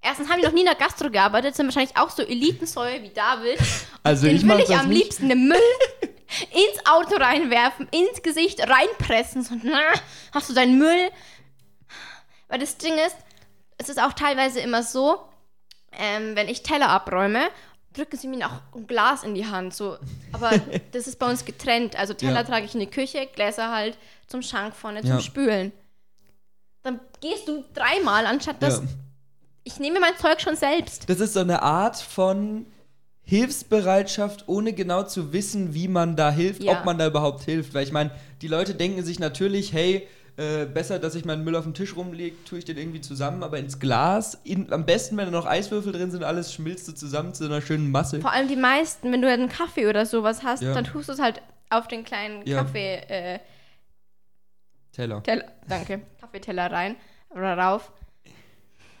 Erstens haben die noch nie in der Gastro gearbeitet, sind wahrscheinlich auch so Elitensäue wie David. Also Den ich will ich am nicht. liebsten den Müll ins Auto reinwerfen, ins Gesicht reinpressen. So, na, hast du deinen Müll? Weil das Ding ist, es ist auch teilweise immer so, ähm, wenn ich Teller abräume, drücken sie mir noch ein Glas in die Hand. So. Aber das ist bei uns getrennt. Also Teller Ja. trage ich in die Küche, Gläser halt zum Schrank vorne zum Ja. Spülen. Dann gehst du dreimal, anstatt dass Ja. ich nehme mein Zeug schon selbst. Das ist so eine Art von Hilfsbereitschaft, ohne genau zu wissen, wie man da hilft, Ja. ob man da überhaupt hilft. Weil ich meine, die Leute denken sich natürlich, hey, äh, besser, dass ich meinen Müll auf den Tisch rumlege, tue ich den irgendwie zusammen, aber ins Glas, in, am besten, wenn da noch Eiswürfel drin sind, alles schmilzt du zusammen zu einer schönen Masse. Vor allem die meisten, wenn du einen Kaffee oder sowas hast, Ja. dann tust du es halt auf den kleinen Ja. Kaffee, äh, Teller. Teller, danke, Kaffeeteller rein oder rauf.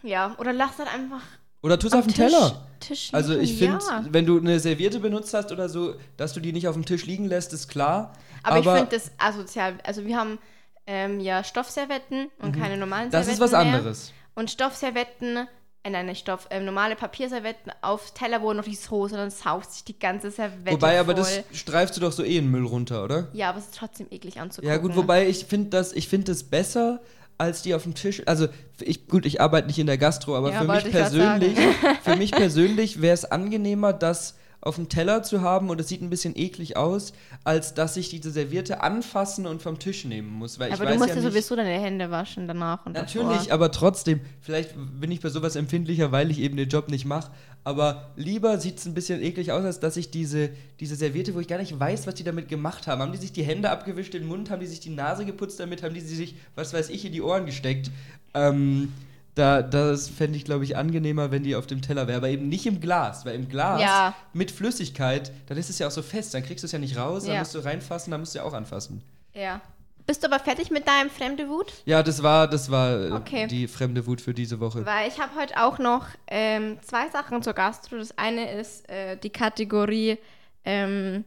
Ja, oder lass dann einfach Oder tu es auf den Tisch, Teller. Tisch Also ich liegen, finde, ja. wenn du eine Serviette benutzt hast oder so, dass du die nicht auf dem Tisch liegen lässt, ist klar. Aber, ich finde das asozial. Also wir haben ähm, ja Stoffservetten und keine normalen Mhm. das ist Servetten was mehr. anderes. Und Stoffservetten, äh, nein, nicht Stoff, ähm, normale Papierservetten auf Teller, wo noch die Soße, dann saugt sich die ganze Servette Wobei, aber voll. das streifst du doch so eh in Müll runter, oder? Ja, aber es ist trotzdem eklig anzugucken. Ja, gut, wobei ich finde das, ich finde das besser als die auf dem Tisch. Also, ich, gut, ich arbeite nicht in der Gastro, aber Ja, für mich persönlich, für mich persönlich wäre es angenehmer, das auf dem Teller zu haben und es sieht ein bisschen eklig aus, als dass ich diese Serviette anfassen und vom Tisch nehmen muss. Weil Aber du musst ja nicht, sowieso deine Hände waschen danach und Natürlich, davor. aber trotzdem, vielleicht bin ich bei sowas empfindlicher, weil ich eben den Job nicht mache. Aber lieber sieht es ein bisschen eklig aus, als dass ich diese, diese Serviette, wo ich gar nicht weiß, was die damit gemacht haben. Haben die sich die Hände abgewischt, den Mund, haben die sich die Nase geputzt damit, haben die sie sich, was weiß ich, in die Ohren gesteckt. Ähm, da, das fände ich, glaube ich, angenehmer, wenn die auf dem Teller wäre, aber eben nicht im Glas, weil im Glas Ja. mit Flüssigkeit, dann ist es ja auch so fest, dann kriegst du es ja nicht raus, dann Ja. musst du reinfassen, dann musst du ja auch anfassen. Ja. Bist du aber fertig mit deinem fremde Wut? Ja, das war, das war äh, Okay. die fremde Wut für diese Woche. Weil ich habe heute auch noch ähm, zwei Sachen zur Gastro. Das eine ist äh, die Kategorie ähm,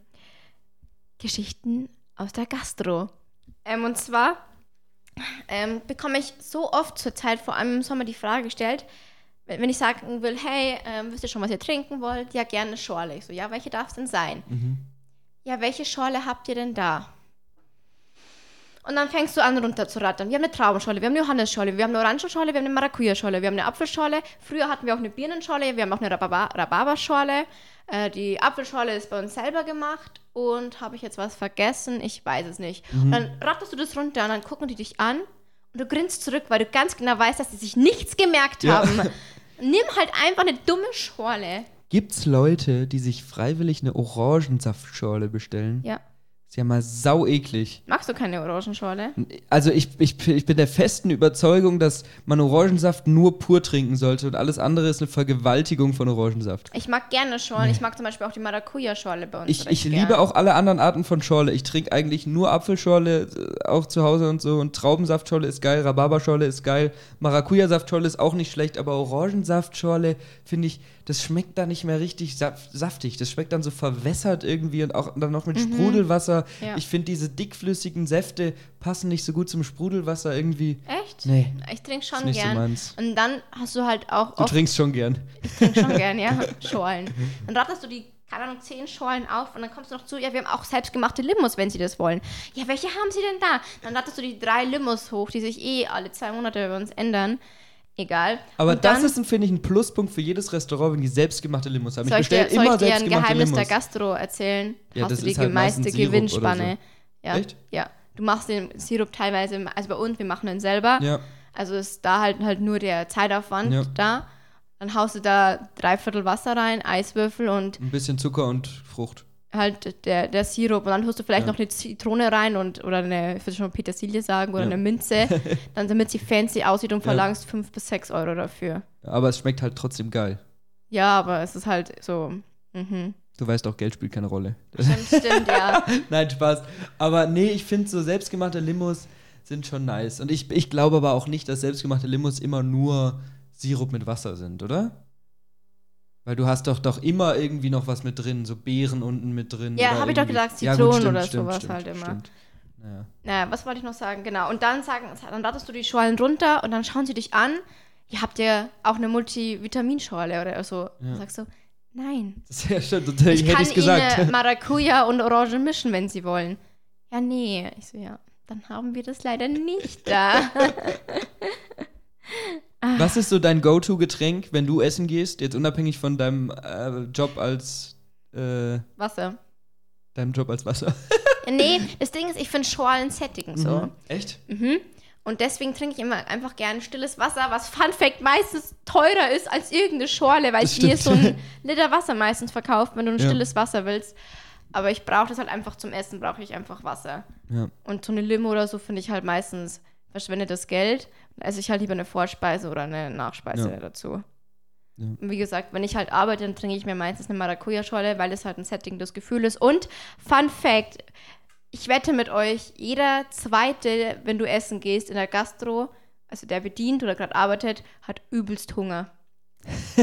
Geschichten aus der Gastro. Ähm, und zwar ähm, bekomme ich so oft zur Zeit, vor allem im Sommer, die Frage gestellt, wenn ich sagen will, hey, ähm, wisst ihr schon, was ihr trinken wollt? Ja, gerne eine Schorle. Ich so, ja, welche darf es denn sein? Mhm. Ja, welche Schorle habt ihr denn da? Und dann fängst du an runter zu rattern. Wir haben eine Traubenschorle, wir haben eine Johannesschorle, wir haben eine Orangenschorle, wir haben eine Maracuja-Schorle, wir haben eine Apfelschorle. Früher hatten wir auch eine Birnenschorle, wir haben auch eine Rhabarberschorle. Äh, die Apfelschorle ist bei uns selber gemacht. Und habe ich jetzt was vergessen? Ich weiß es nicht. Und dann ratterst du das runter und dann gucken die dich an und du grinst zurück, weil du ganz genau weißt, dass sie sich nichts gemerkt Ja. haben. Nimm halt einfach eine dumme Schorle. Gibt's Leute, die sich freiwillig eine Orangensaftschorle bestellen? Ja. Ist ja mal sau eklig. Magst du keine Orangenschorle? Also ich, ich, ich bin der festen Überzeugung, dass man Orangensaft nur pur trinken sollte und alles andere ist eine Vergewaltigung von Orangensaft. Ich mag gerne Schorlen. Ich mag zum Beispiel auch die Maracuja-Schorle bei uns. Ich, ich gern. liebe auch alle anderen Arten von Schorle. Ich trinke eigentlich nur Apfelschorle, äh, auch zu Hause und so. Und Traubensaftschorle ist geil, Rhabarberschorle ist geil, Maracuja-Saftschorle ist auch nicht schlecht, aber Orangensaftschorle finde ich, das schmeckt dann nicht mehr richtig saf saftig. Das schmeckt dann so verwässert irgendwie und auch dann noch mit Sprudelwasser. Ja. Ich finde, diese dickflüssigen Säfte passen nicht so gut zum Sprudelwasser irgendwie. Echt? Nee, Ich trinke schon nicht so gern. meins. und dann hast du halt auch Du trinkst schon gern. ich trinke schon gern, ja, Schorlen. Dann ratterst du die, keine Ahnung, zehn Schorlen auf und dann kommst du noch zu, ja, wir haben auch selbstgemachte Limos, wenn sie das wollen. Ja, welche haben sie denn da? Dann ratterst du die drei Limos hoch, die sich eh alle zwei Monate bei uns ändern. Egal. Aber und das dann, ist, ein, finde ich, ein Pluspunkt für jedes Restaurant, wenn die selbstgemachte Limos haben. soll ich, dir, bestell soll ich dir ein Geheimnis Limos. der Gastro erzählen? Ja, hast das du die ist halt meiste Gewinnspanne. Ja. Echt? Ja. Du machst den Sirup teilweise, also bei uns, wir machen den selber. Ja, Also ist da halt, halt nur der Zeitaufwand Ja. da. Dann haust du da drei Viertel Wasser rein, Eiswürfel und ein bisschen Zucker und Frucht. Halt der, der Sirup. Und dann tust du vielleicht Ja. noch eine Zitrone rein und oder eine, ich würde schon Petersilie sagen, oder Ja. eine Minze. dann damit sie fancy aussieht und verlangst fünf bis sechs Euro dafür. Aber es schmeckt halt trotzdem geil. Ja, aber es ist halt so. Mhm. Du weißt auch, Geld spielt keine Rolle. Stimmt, stimmt, ja. Nein, Spaß. Aber nee, ich finde so selbstgemachte Limos sind schon nice. Und ich, ich glaube aber auch nicht, dass selbstgemachte Limos immer nur Sirup mit Wasser sind, oder? Weil du hast doch, doch immer irgendwie noch was mit drin, so Beeren unten mit drin. Ja, oder hab ich doch gesagt, Ja, Zitronen gut, stimmt, oder stimmt, sowas stimmt, halt immer. Stimmt. Naja. Was wollte ich noch sagen? Genau. Und dann sagen, dann ratterst du die Schorlen runter und dann schauen sie dich an. Ihr habt ja auch eine Multivitaminschorle oder so. Ja. Dann sagst du, nein. Das ist ja schon, hätte Ich ich kann gesagt. ihnen Maracuja und Orange mischen, wenn sie wollen. Ja, nee. Ich so, ja, dann haben wir das leider nicht da. Was ist so dein Go-To-Getränk, wenn du essen gehst, jetzt unabhängig von deinem äh, Job als äh, Wasser. deinem Job als Wasser? Ja, nee, das Ding ist, ich finde Schorlen sättigen so. Mhm. Echt? Mhm. Und deswegen trinke ich immer einfach gerne stilles Wasser, was Fun Fact meistens teurer ist als irgendeine Schorle, weil hier so ein Liter Wasser meistens verkauft, wenn du ein Ja. stilles Wasser willst. Aber ich brauche das halt einfach zum Essen, brauche ich einfach Wasser. Ja. Und so eine Limo oder so finde ich halt meistens verschwendet das Geld. Esse ich halt lieber eine Vorspeise oder eine Nachspeise Ja. dazu. Ja. Und wie gesagt, wenn ich halt arbeite, dann trinke ich mir meistens eine Maracuja-Schorle, weil es halt ein Setting das Gefühl ist. Und Fun Fact, ich wette mit euch, jeder zweite, wenn du essen gehst in der Gastro, also der bedient oder gerade arbeitet, hat übelst Hunger.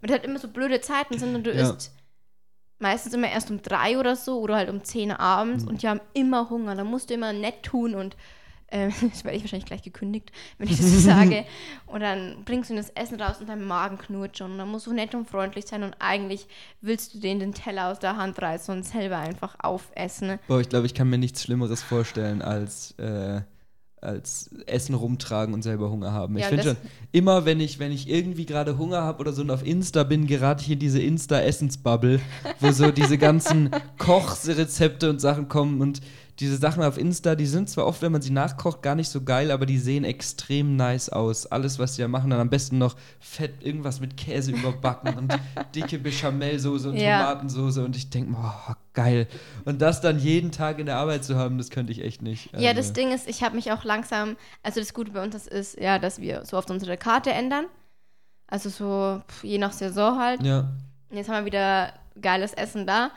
Weil halt immer so blöde Zeiten sind und du Ja. isst meistens immer erst um drei oder so oder halt um zehn abends Mhm. und die haben immer Hunger. Da musst du immer nett tun und äh, das werde ich wahrscheinlich gleich gekündigt, wenn ich das so sage. Und dann bringst du das Essen raus und dein Magen knurrt schon. Und dann musst du nett und freundlich sein und eigentlich willst du denen den Teller aus der Hand reißen und selber einfach aufessen. Boah, ich glaube, ich kann mir nichts Schlimmeres vorstellen, als, äh, als Essen rumtragen und selber Hunger haben. Ich Ja, finde das- schon, immer wenn ich, wenn ich irgendwie gerade Hunger habe oder so und auf Insta bin, gerate ich in diese Insta-Essensbubble, wo so diese ganzen Kochsrezepte und Sachen kommen und diese Sachen auf Insta, die sind zwar oft, wenn man sie nachkocht, gar nicht so geil, aber die sehen extrem nice aus. Alles, was sie da machen, dann am besten noch fett irgendwas mit Käse überbacken und dicke Bechamelsoße und Ja. Tomatensoße und ich denke, boah, geil. Und das dann jeden Tag in der Arbeit zu haben, das könnte ich echt nicht. Ja, Also, das Ding ist, ich habe mich auch langsam, also das Gute bei uns ist, ja, dass wir so oft unsere Karte ändern. Also so pf, je nach Saison halt. Ja, Und Jetzt haben wir wieder geiles Essen da.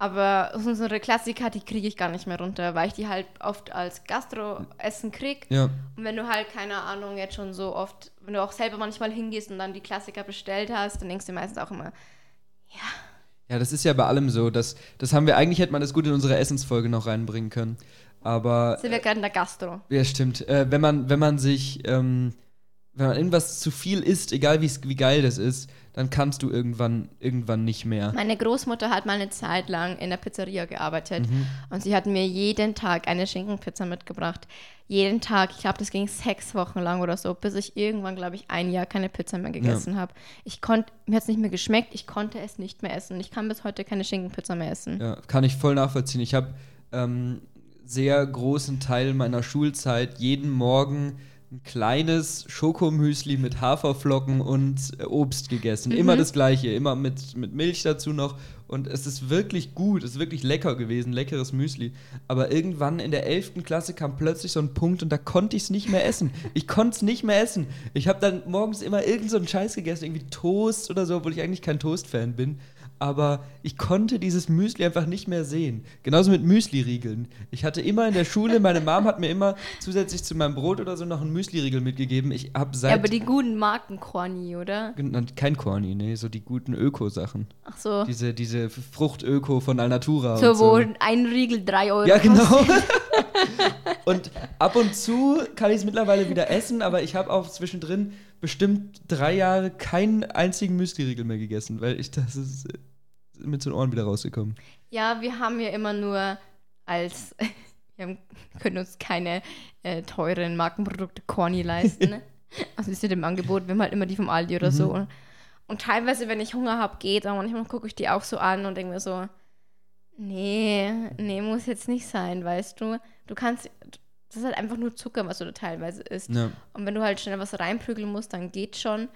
Aber unsere Klassiker, die kriege ich gar nicht mehr runter, weil ich die halt oft als Gastro-Essen krieg. ja. Und wenn du halt, keine Ahnung, jetzt schon so oft, wenn du auch selber manchmal hingehst und dann die Klassiker bestellt hast, dann denkst du meistens auch immer, Ja, das ist ja bei allem so. Das, das haben wir, eigentlich hätte man das gut in unsere Essensfolge noch reinbringen können. Aber. Sind wir gerade in der Gastro. Ja, stimmt. Äh, wenn, man, wenn man sich, ähm, wenn man irgendwas zu viel isst, egal wie geil das ist, dann kannst du irgendwann, irgendwann nicht mehr. Meine Großmutter hat mal eine Zeit lang in der Pizzeria gearbeitet mhm. und sie hat mir jeden Tag eine Schinkenpizza mitgebracht. Jeden Tag, ich glaube, das ging sechs Wochen lang oder so, bis ich irgendwann, glaube ich, ein Jahr keine Pizza mehr gegessen ja. habe. Ich konnte, mir hat es nicht mehr geschmeckt, ich konnte es nicht mehr essen. Ich kann bis heute keine Schinkenpizza mehr essen. Ja, kann ich voll nachvollziehen. Ich habe ähm, sehr großen Teil meiner Schulzeit jeden Morgen ein kleines Schokomüsli mit Haferflocken und äh, Obst gegessen. Mhm. Immer das gleiche, immer mit, mit Milch dazu noch. Und es ist wirklich gut, es ist wirklich lecker gewesen, leckeres Müsli. Aber irgendwann in der 11. Klasse kam plötzlich so ein Punkt und da konnte ich es nicht mehr essen. Ich konnte es nicht mehr essen. Ich habe dann morgens immer irgendeinen so Scheiß gegessen, irgendwie Toast oder so, obwohl ich eigentlich kein Toast-Fan bin aber ich konnte dieses Müsli einfach nicht mehr sehen. Genauso mit Müsli-Riegeln. Ich hatte immer in der Schule, meine Mom hat mir immer zusätzlich zu meinem Brot oder so noch einen Müsli-Riegel mitgegeben. Ich habe seit. Ja, aber die guten Marken Corny, oder? Kein Corny, nee, so die guten Öko-Sachen. Ach so. Diese, diese Frucht-Öko von Alnatura. So, so, wo ein Riegel drei Euro Ja, genau. und ab und zu kann ich es mittlerweile wieder essen, aber ich habe auch zwischendrin bestimmt drei Jahre keinen einzigen Müsli-Riegel mehr gegessen, weil ich das ist mit den Ohren wieder rausgekommen. Ja, wir haben ja immer nur als wir haben, können uns keine äh, teuren Markenprodukte Corny leisten. Ne? also ist ja im Angebot, wir haben halt immer die vom Aldi oder mhm. so. Und teilweise, wenn ich Hunger habe, geht, aber manchmal gucke ich die auch so an und denke mir so, nee, nee, muss jetzt nicht sein, weißt du. Du kannst, das ist halt einfach nur Zucker, was du da teilweise isst. Ja. Und wenn du halt schnell was reinprügeln musst, dann geht schon.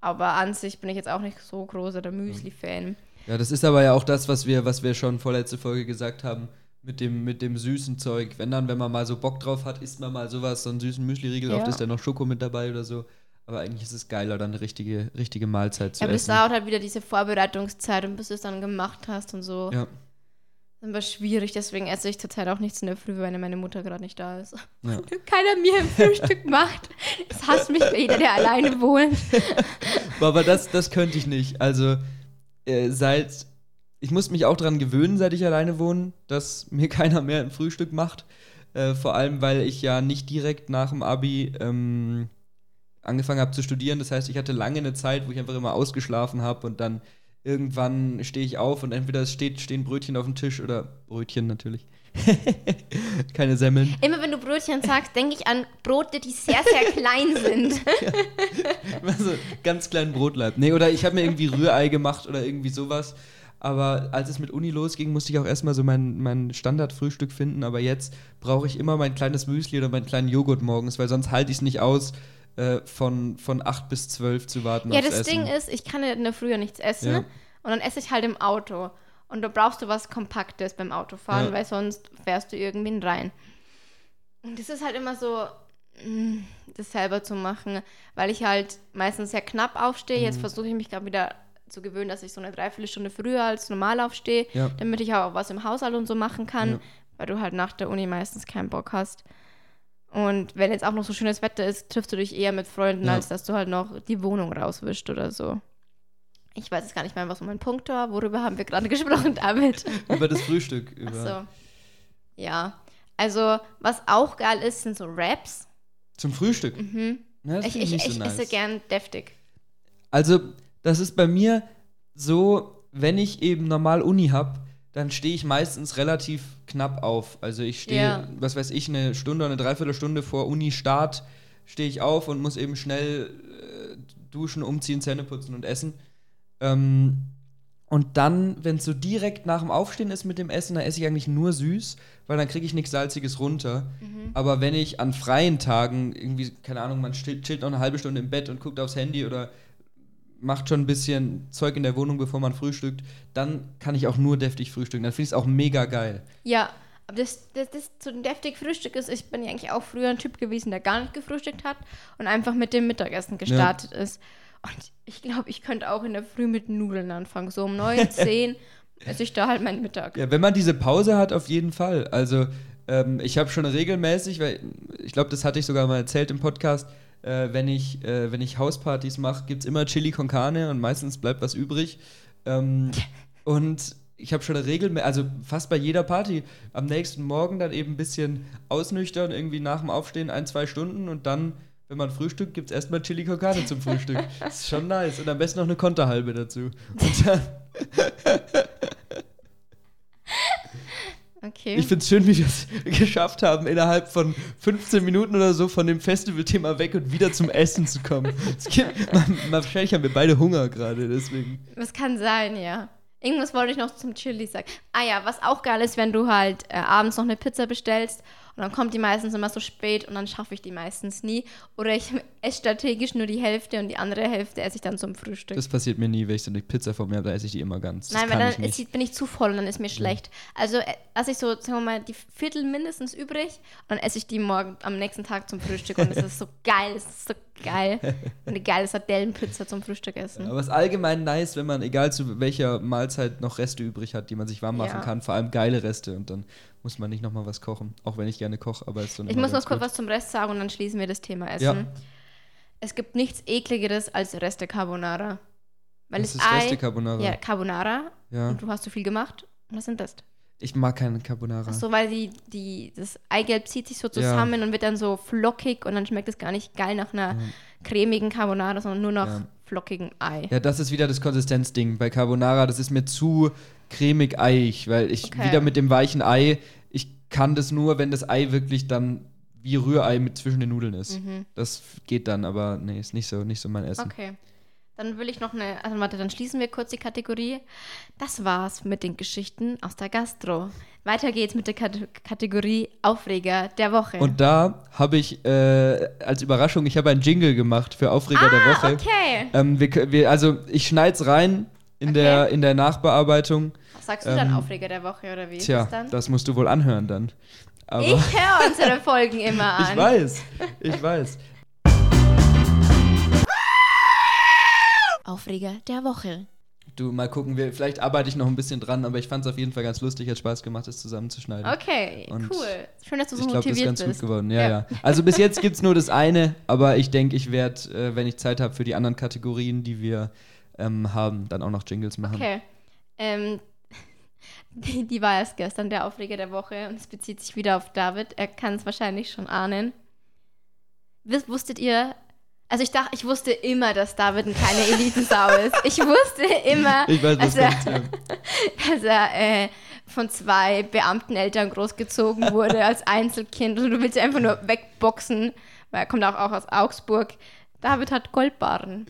Aber an sich bin ich jetzt auch nicht so großer der Müsli-Fan. Ja, das ist aber ja auch das, was wir, was wir schon vorletzte Folge gesagt haben, mit dem, mit dem süßen Zeug. Wenn dann, wenn man mal so Bock drauf hat, isst man mal sowas, so einen süßen Müsli-Riegel, ja. oft ist da noch Schoko mit dabei oder so. Aber eigentlich ist es geiler, dann eine richtige, richtige Mahlzeit zu ja, essen. Ja, aber es dauert halt wieder diese Vorbereitungszeit und bis du es dann gemacht hast und so. Ja. Dann war schwierig, deswegen esse ich zurzeit auch nichts in der Früh, weil meine Mutter gerade nicht da ist. Ja. Keiner mir ein Frühstück macht. Das hasst mich jeder, der alleine wohnt. aber das, das könnte ich nicht. Also, äh, seit. Ich muss mich auch daran gewöhnen, seit ich alleine wohne, dass mir keiner mehr ein Frühstück macht. Äh, vor allem, weil ich ja nicht direkt nach dem Abi ähm, angefangen habe zu studieren. Das heißt, ich hatte lange eine Zeit, wo ich einfach immer ausgeschlafen habe und dann irgendwann stehe ich auf und entweder es steht, stehen Brötchen auf dem Tisch oder Brötchen natürlich. Keine Semmeln. Immer wenn du Brötchen sagst, denke ich an Brote, die sehr, sehr klein sind. ja. Also ganz kleinen Brotleib. Nee, oder ich habe mir irgendwie Rührei gemacht oder irgendwie sowas. Aber als es mit Uni losging, musste ich auch erstmal so mein, mein Standardfrühstück finden. Aber jetzt brauche ich immer mein kleines Müsli oder meinen kleinen Joghurt morgens, weil sonst halte ich es nicht aus, äh, von, von 8 bis 12 zu warten. Ja, das Essen. Ding ist, ich kann in der Früh ja nichts essen. Ja. Und dann esse ich halt im Auto. Und da brauchst du was Kompaktes beim Autofahren, ja. weil sonst fährst du irgendwie rein. Und das ist halt immer so, mm, das selber zu machen, weil ich halt meistens sehr knapp aufstehe. Mhm. Jetzt versuche ich mich gerade wieder zu gewöhnen, dass ich so eine Dreiviertelstunde früher als normal aufstehe, ja. damit ich auch was im Haushalt und so machen kann, ja. weil du halt nach der Uni meistens keinen Bock hast. Und wenn jetzt auch noch so schönes Wetter ist, triffst du dich eher mit Freunden, ja. als dass du halt noch die Wohnung rauswischst oder so. Ich weiß jetzt gar nicht mehr, was mein Punkt war. Worüber haben wir gerade gesprochen, David? über das Frühstück. Über. Ach so. Ja. Also, was auch geil ist, sind so Raps. Zum Frühstück? Mhm. Ja, ich ich, ich so nice. esse gern deftig. Also, das ist bei mir so, wenn ich eben normal Uni habe, dann stehe ich meistens relativ knapp auf. Also ich stehe, ja. was weiß ich, eine Stunde, eine Dreiviertelstunde vor Uni-Start stehe ich auf und muss eben schnell äh, duschen, umziehen, Zähne putzen und essen. Ähm, und dann, wenn es so direkt nach dem Aufstehen ist mit dem Essen, dann esse ich eigentlich nur süß, weil dann kriege ich nichts Salziges runter. Mhm. Aber wenn ich an freien Tagen irgendwie, keine Ahnung, man chillt noch eine halbe Stunde im Bett und guckt aufs Handy oder macht schon ein bisschen Zeug in der Wohnung, bevor man frühstückt, dann kann ich auch nur deftig frühstücken. Dann finde ich es auch mega geil. Ja, aber das, das, das so ein deftig Frühstück ist, ich bin ja eigentlich auch früher ein Typ gewesen, der gar nicht gefrühstückt hat und einfach mit dem Mittagessen gestartet ja. ist. Und ich glaube, ich könnte auch in der Früh mit Nudeln anfangen. So um 9, 10 esse ich da halt meinen Mittag. Ja, wenn man diese Pause hat, auf jeden Fall. Also, ähm, ich habe schon regelmäßig, weil ich glaube, das hatte ich sogar mal erzählt im Podcast, äh, wenn, ich, äh, wenn ich Hauspartys mache, gibt es immer Chili con Carne und meistens bleibt was übrig. Ähm, und ich habe schon eine Regel, also fast bei jeder Party, am nächsten Morgen dann eben ein bisschen ausnüchtern, irgendwie nach dem Aufstehen ein, zwei Stunden und dann, wenn man frühstückt, gibt es erstmal Chili con Carne zum Frühstück. Das ist schon nice. Und am besten noch eine Konterhalbe dazu. Und dann, Okay. ich finde es schön, wie wir es geschafft haben, innerhalb von 15 Minuten oder so von dem Festivalthema weg und wieder zum Essen zu kommen. Gibt, man, wahrscheinlich haben wir beide Hunger gerade, deswegen. Das kann sein, ja. Irgendwas wollte ich noch zum Chili sagen. Ah ja, was auch geil ist, wenn du halt äh, abends noch eine Pizza bestellst und dann kommt die meistens immer so spät und dann schaffe ich die meistens nie. Oder ich esse strategisch nur die Hälfte und die andere Hälfte esse ich dann zum Frühstück. Das passiert mir nie, wenn ich so eine Pizza vor mir habe, da esse ich die immer ganz. Das Nein, weil dann ich bin ich zu voll und dann ist mir schlecht. Also äh, lasse ich so, sagen wir mal, die Viertel mindestens übrig und dann esse ich die morgen am nächsten Tag zum Frühstück und es ist so geil, es ist so geil. Eine geile Sardellenpizza zum Frühstück essen. Aber es ist allgemein nice, wenn man, egal zu welcher Mahlzeit, noch Reste übrig hat, die man sich warm machen Ja. kann. Vor allem geile Reste. Und dann muss man nicht nochmal was kochen. Auch wenn ich gerne koche, aber es ist dann Ich muss noch kurz was zum Rest sagen und dann schließen wir das Thema Essen. Ja. Es gibt nichts ekligeres als Reste Carbonara. Weil Das das ist Ei, Reste Carbonara. ja, Carbonara Ja. und du hast so viel gemacht. Und was sind das? Ich mag keinen Carbonara. Ach so, weil die, die, das Eigelb zieht sich so zusammen und wird dann so flockig und dann schmeckt es gar nicht geil nach einer cremigen Carbonara, sondern nur nach Ja. flockigen Ei. Ja, das ist wieder das Konsistenzding. Bei Carbonara, das ist mir zu cremig eiig, weil ich Okay. wieder mit dem weichen Ei, kann das nur, wenn das Ei wirklich dann wie Rührei mit zwischen den Nudeln ist. Das geht dann, aber nee, ist nicht so, nicht so mein Essen. Mhm. Okay. Dann will ich noch eine, also warte, dann schließen wir kurz die Kategorie. Das war's mit den Geschichten aus der Gastro. Weiter geht's mit der Kate Kategorie Aufreger der Woche. Und da habe ich äh, als Überraschung, ich habe einen Jingle gemacht für Aufreger der ah, Woche. okay. Ähm, wir, wir, also ich schneid's rein in, Okay. der, in der Nachbearbeitung. Was sagst du dann ähm, Aufreger der Woche oder wie ist Tja, das dann? das musst du wohl anhören dann. Aber ich höre unsere Folgen immer an. ich weiß, ich weiß. Aufreger der Woche. Du, mal gucken, wir, vielleicht arbeite ich noch ein bisschen dran, aber ich fand es auf jeden Fall ganz lustig, hat Spaß gemacht, das zusammenzuschneiden. Okay, Und cool. Schön, dass du so ich glaube, das ist motiviert ganz bist. gut geworden. Ja, ja. Ja. Also bis jetzt gibt es nur das eine, aber ich denke, ich werde, äh, wenn ich Zeit habe für die anderen Kategorien, die wir ähm, haben, dann auch noch Jingles machen. Okay. Ähm, die, die war erst gestern der Aufreger der Woche und es bezieht sich wieder auf David. Er kann es wahrscheinlich schon ahnen. Wusstet ihr, also ich dachte, ich wusste immer, dass David eine kleine Elitensau ist. Ich wusste immer, Ich weiß, dass er, dass er äh, von zwei Beamteneltern großgezogen wurde als Einzelkind und du willst ihn einfach nur wegboxen, weil er kommt auch, auch aus Augsburg. David hat Goldbarren.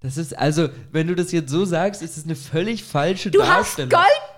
Das ist, also, wenn du das jetzt so sagst, ist es eine völlig falsche Du hast Darstellung.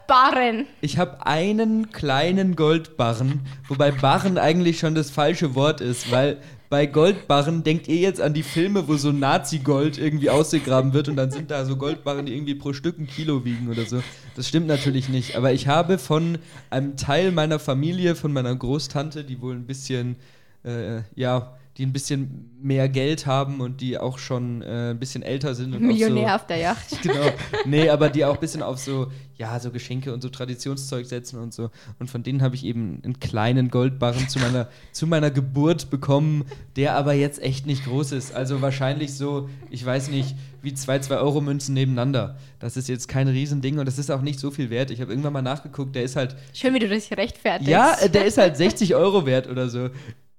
Goldbarren! Ich habe einen kleinen Goldbarren, wobei Barren eigentlich schon das falsche Wort ist, weil bei Goldbarren denkt ihr jetzt an die Filme, wo so Nazi-Gold irgendwie ausgegraben wird und dann sind da so Goldbarren, die irgendwie pro Stück ein Kilo wiegen oder so. Das stimmt natürlich nicht, aber ich habe von einem Teil meiner Familie, von meiner Großtante, die wohl ein bisschen, äh, ja, die ein bisschen mehr Geld haben und die auch schon äh, ein bisschen älter sind. Und Millionär so, auf der Yacht. genau. Nee, aber die auch ein bisschen auf so, ja, so Geschenke und so Traditionszeug setzen und so. Und von denen habe ich eben einen kleinen Goldbarren zu meiner, zu meiner Geburt bekommen, der aber jetzt echt nicht groß ist. Also wahrscheinlich so, ich weiß nicht, wie zwei 2-Euro-Münzen nebeneinander. Das ist jetzt kein Riesending und das ist auch nicht so viel wert. Ich habe irgendwann mal nachgeguckt, der ist halt, Schön, wie du dich rechtfertigst. ja, äh, der ist halt 60 Euro wert oder so.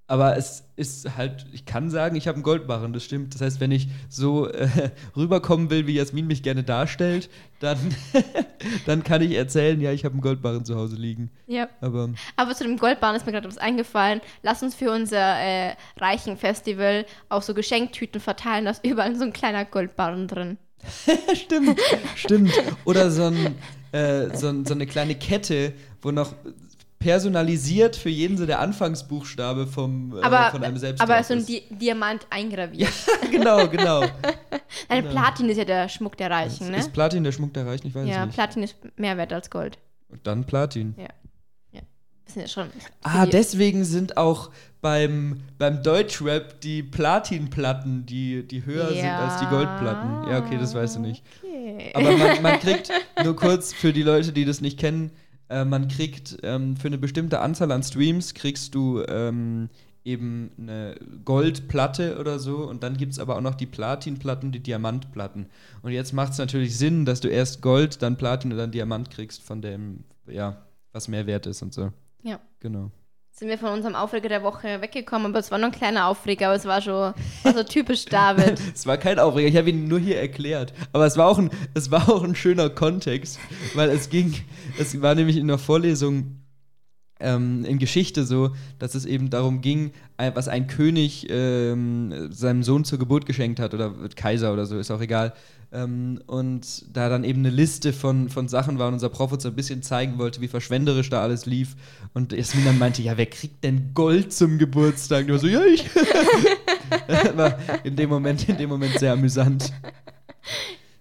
Aber es ist halt, ich kann sagen, ich habe einen Goldbarren, das stimmt. Das heißt, wenn ich so äh, rüberkommen will, wie Jasmin mich gerne darstellt, dann, dann kann ich erzählen, ja, ich habe einen Goldbarren zu Hause liegen. ja. Aber Aber zu dem Goldbarren ist mir gerade was eingefallen. Lass uns für unser äh, Reichen-Festival auch so Geschenktüten verteilen, da ist überall so ein kleiner Goldbarren drin. stimmt, stimmt. Oder so, ein, äh, so, so eine kleine Kette, wo noch personalisiert für jeden so der Anfangsbuchstabe vom, äh, Aber, von einem selbst aber so ein ist. Di Diamant eingraviert. genau, genau. Nein, genau. Platin ist ja der Schmuck der Reichen, ne? Ist Platin der Schmuck der Reichen? Ich weiß Ja, nicht. Platin ist mehr wert als Gold. Und dann Platin. Das sind ja schon. Ah, deswegen sind auch beim, beim Deutschrap die Platinplatten, die, die höher sind als die Goldplatten. Ja, okay, das weißt du nicht. Okay. Aber man, man kriegt, nur kurz für die Leute, die das nicht kennen, äh, man kriegt ähm, für eine bestimmte Anzahl an Streams, kriegst du ähm, eben eine Goldplatte oder so und dann gibt es aber auch noch die Platinplatten, die Diamantplatten. Und jetzt macht es natürlich Sinn, dass du erst Gold, dann Platin und dann Diamant kriegst von dem, ja, was mehr wert ist und so. Ja. Genau. Sind wir von unserem Aufreger der Woche weggekommen, aber es war nur ein kleiner Aufreger, aber es war schon war so typisch David. es war kein Aufreger, ich habe ihn nur hier erklärt. Aber es war, auch ein, es war auch ein schöner Kontext, weil es ging, es war nämlich in der Vorlesung ähm, in Geschichte so, dass es eben darum ging, was ein König ähm, seinem Sohn zur Geburt geschenkt hat oder Kaiser oder so, ist auch egal. Ähm, und da dann eben eine Liste von, von Sachen war und unser Prof uns so ein bisschen zeigen wollte, wie verschwenderisch da alles lief. Und Jasmin dann meinte, ja, wer kriegt denn Gold zum Geburtstag? Und ich war so, ja, ich. war in dem Moment, in dem Moment sehr amüsant.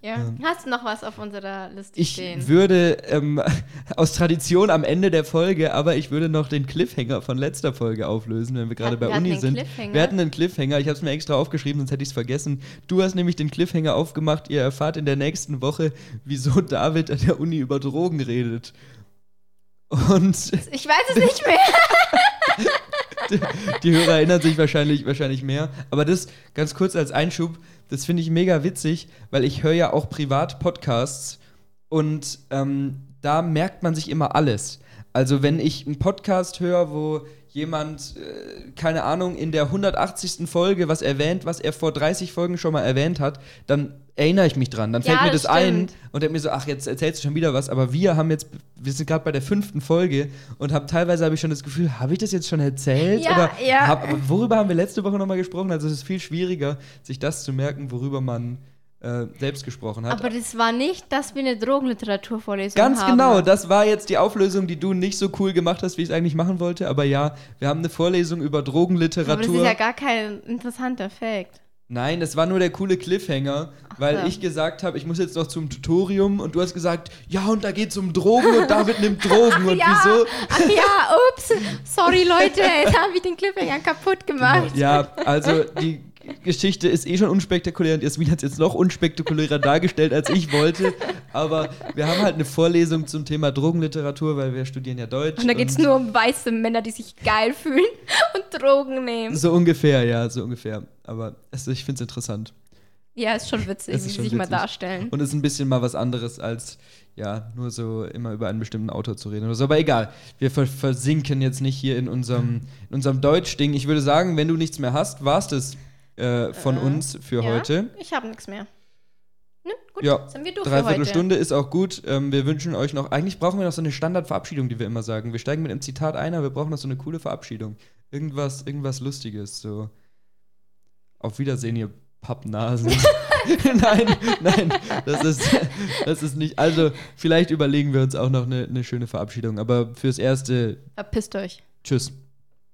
Ja. Ähm, Hast du noch was auf unserer Liste ich stehen? Ich würde ähm, aus Tradition am Ende der Folge, aber ich würde noch den Cliffhanger von letzter Folge auflösen, wenn wir gerade bei Uni sind. Wir hatten einen Cliffhanger, ich habe es mir extra aufgeschrieben, sonst hätte ich es vergessen. Du hast nämlich den Cliffhanger aufgemacht, ihr erfahrt in der nächsten Woche, wieso David an der Uni über Drogen redet. Und ich weiß es nicht mehr. die, die Hörer erinnern sich wahrscheinlich, wahrscheinlich mehr. Aber das ganz kurz als Einschub das finde ich mega witzig, weil ich höre ja auch privat Podcasts und ähm, da merkt man sich immer alles. Also wenn ich einen Podcast höre, wo jemand, äh, keine Ahnung, in der 180. Folge was erwähnt, was er vor 30 Folgen schon mal erwähnt hat, dann erinnere ich mich dran. Dann fällt ja, mir das, das ein und denke mir so, ach, jetzt erzählst du schon wieder was. Aber wir haben jetzt, wir sind gerade bei der fünften Folge und hab, teilweise habe ich schon das Gefühl, habe ich das jetzt schon erzählt? Ja, Oder ja. Hab, worüber haben wir letzte Woche nochmal gesprochen? Also es ist viel schwieriger, sich das zu merken, worüber man äh, selbst gesprochen hat. Aber das war nicht, dass wir eine Drogenliteraturvorlesung Ganz haben. genau, das war jetzt die Auflösung, die du nicht so cool gemacht hast, wie ich es eigentlich machen wollte. Aber ja, wir haben eine Vorlesung über Drogenliteratur. Aber das ist ja gar kein interessanter Fakt. Nein, das war nur der coole Cliffhanger, weil ja. ich gesagt habe, ich muss jetzt noch zum Tutorium und du hast gesagt, ja, und da geht es um Drogen und David nimmt Drogen und ja. wieso? Ach ja, ups, sorry Leute, jetzt habe ich den Cliffhanger kaputt gemacht. Ja, also die Geschichte ist eh schon unspektakulär und Jasmin hat es jetzt noch unspektakulärer dargestellt, als ich wollte. Aber wir haben halt eine Vorlesung zum Thema Drogenliteratur, weil wir studieren ja Deutsch. Und da geht es nur um weiße Männer, die sich geil fühlen und Drogen nehmen. So ungefähr, ja, so ungefähr. Aber also ich finde es interessant. Ja, ist schon witzig, ist wie sie sich witzig. mal darstellen. Und es ist ein bisschen mal was anderes als ja, nur so immer über einen bestimmten Autor zu reden oder so. Aber egal, wir versinken jetzt nicht hier in unserem, in unserem Deutsch-Ding. Ich würde sagen, wenn du nichts mehr hast, war es das äh, von äh, uns für ja, heute. Ich habe nichts mehr. Ne, gut, ja, sind wir durch Dreiviertel Stunde ist auch gut. Ähm, wir wünschen euch noch, eigentlich brauchen wir noch so eine Standardverabschiedung, die wir immer sagen. Wir steigen mit einem Zitat ein, aber wir brauchen noch so eine coole Verabschiedung. Irgendwas, irgendwas Lustiges, so. Auf Wiedersehen, ihr Pappnasen. nein, nein, das ist, das ist nicht. Also, vielleicht überlegen wir uns auch noch eine, eine schöne Verabschiedung, aber fürs Erste. Verpisst euch. Tschüss.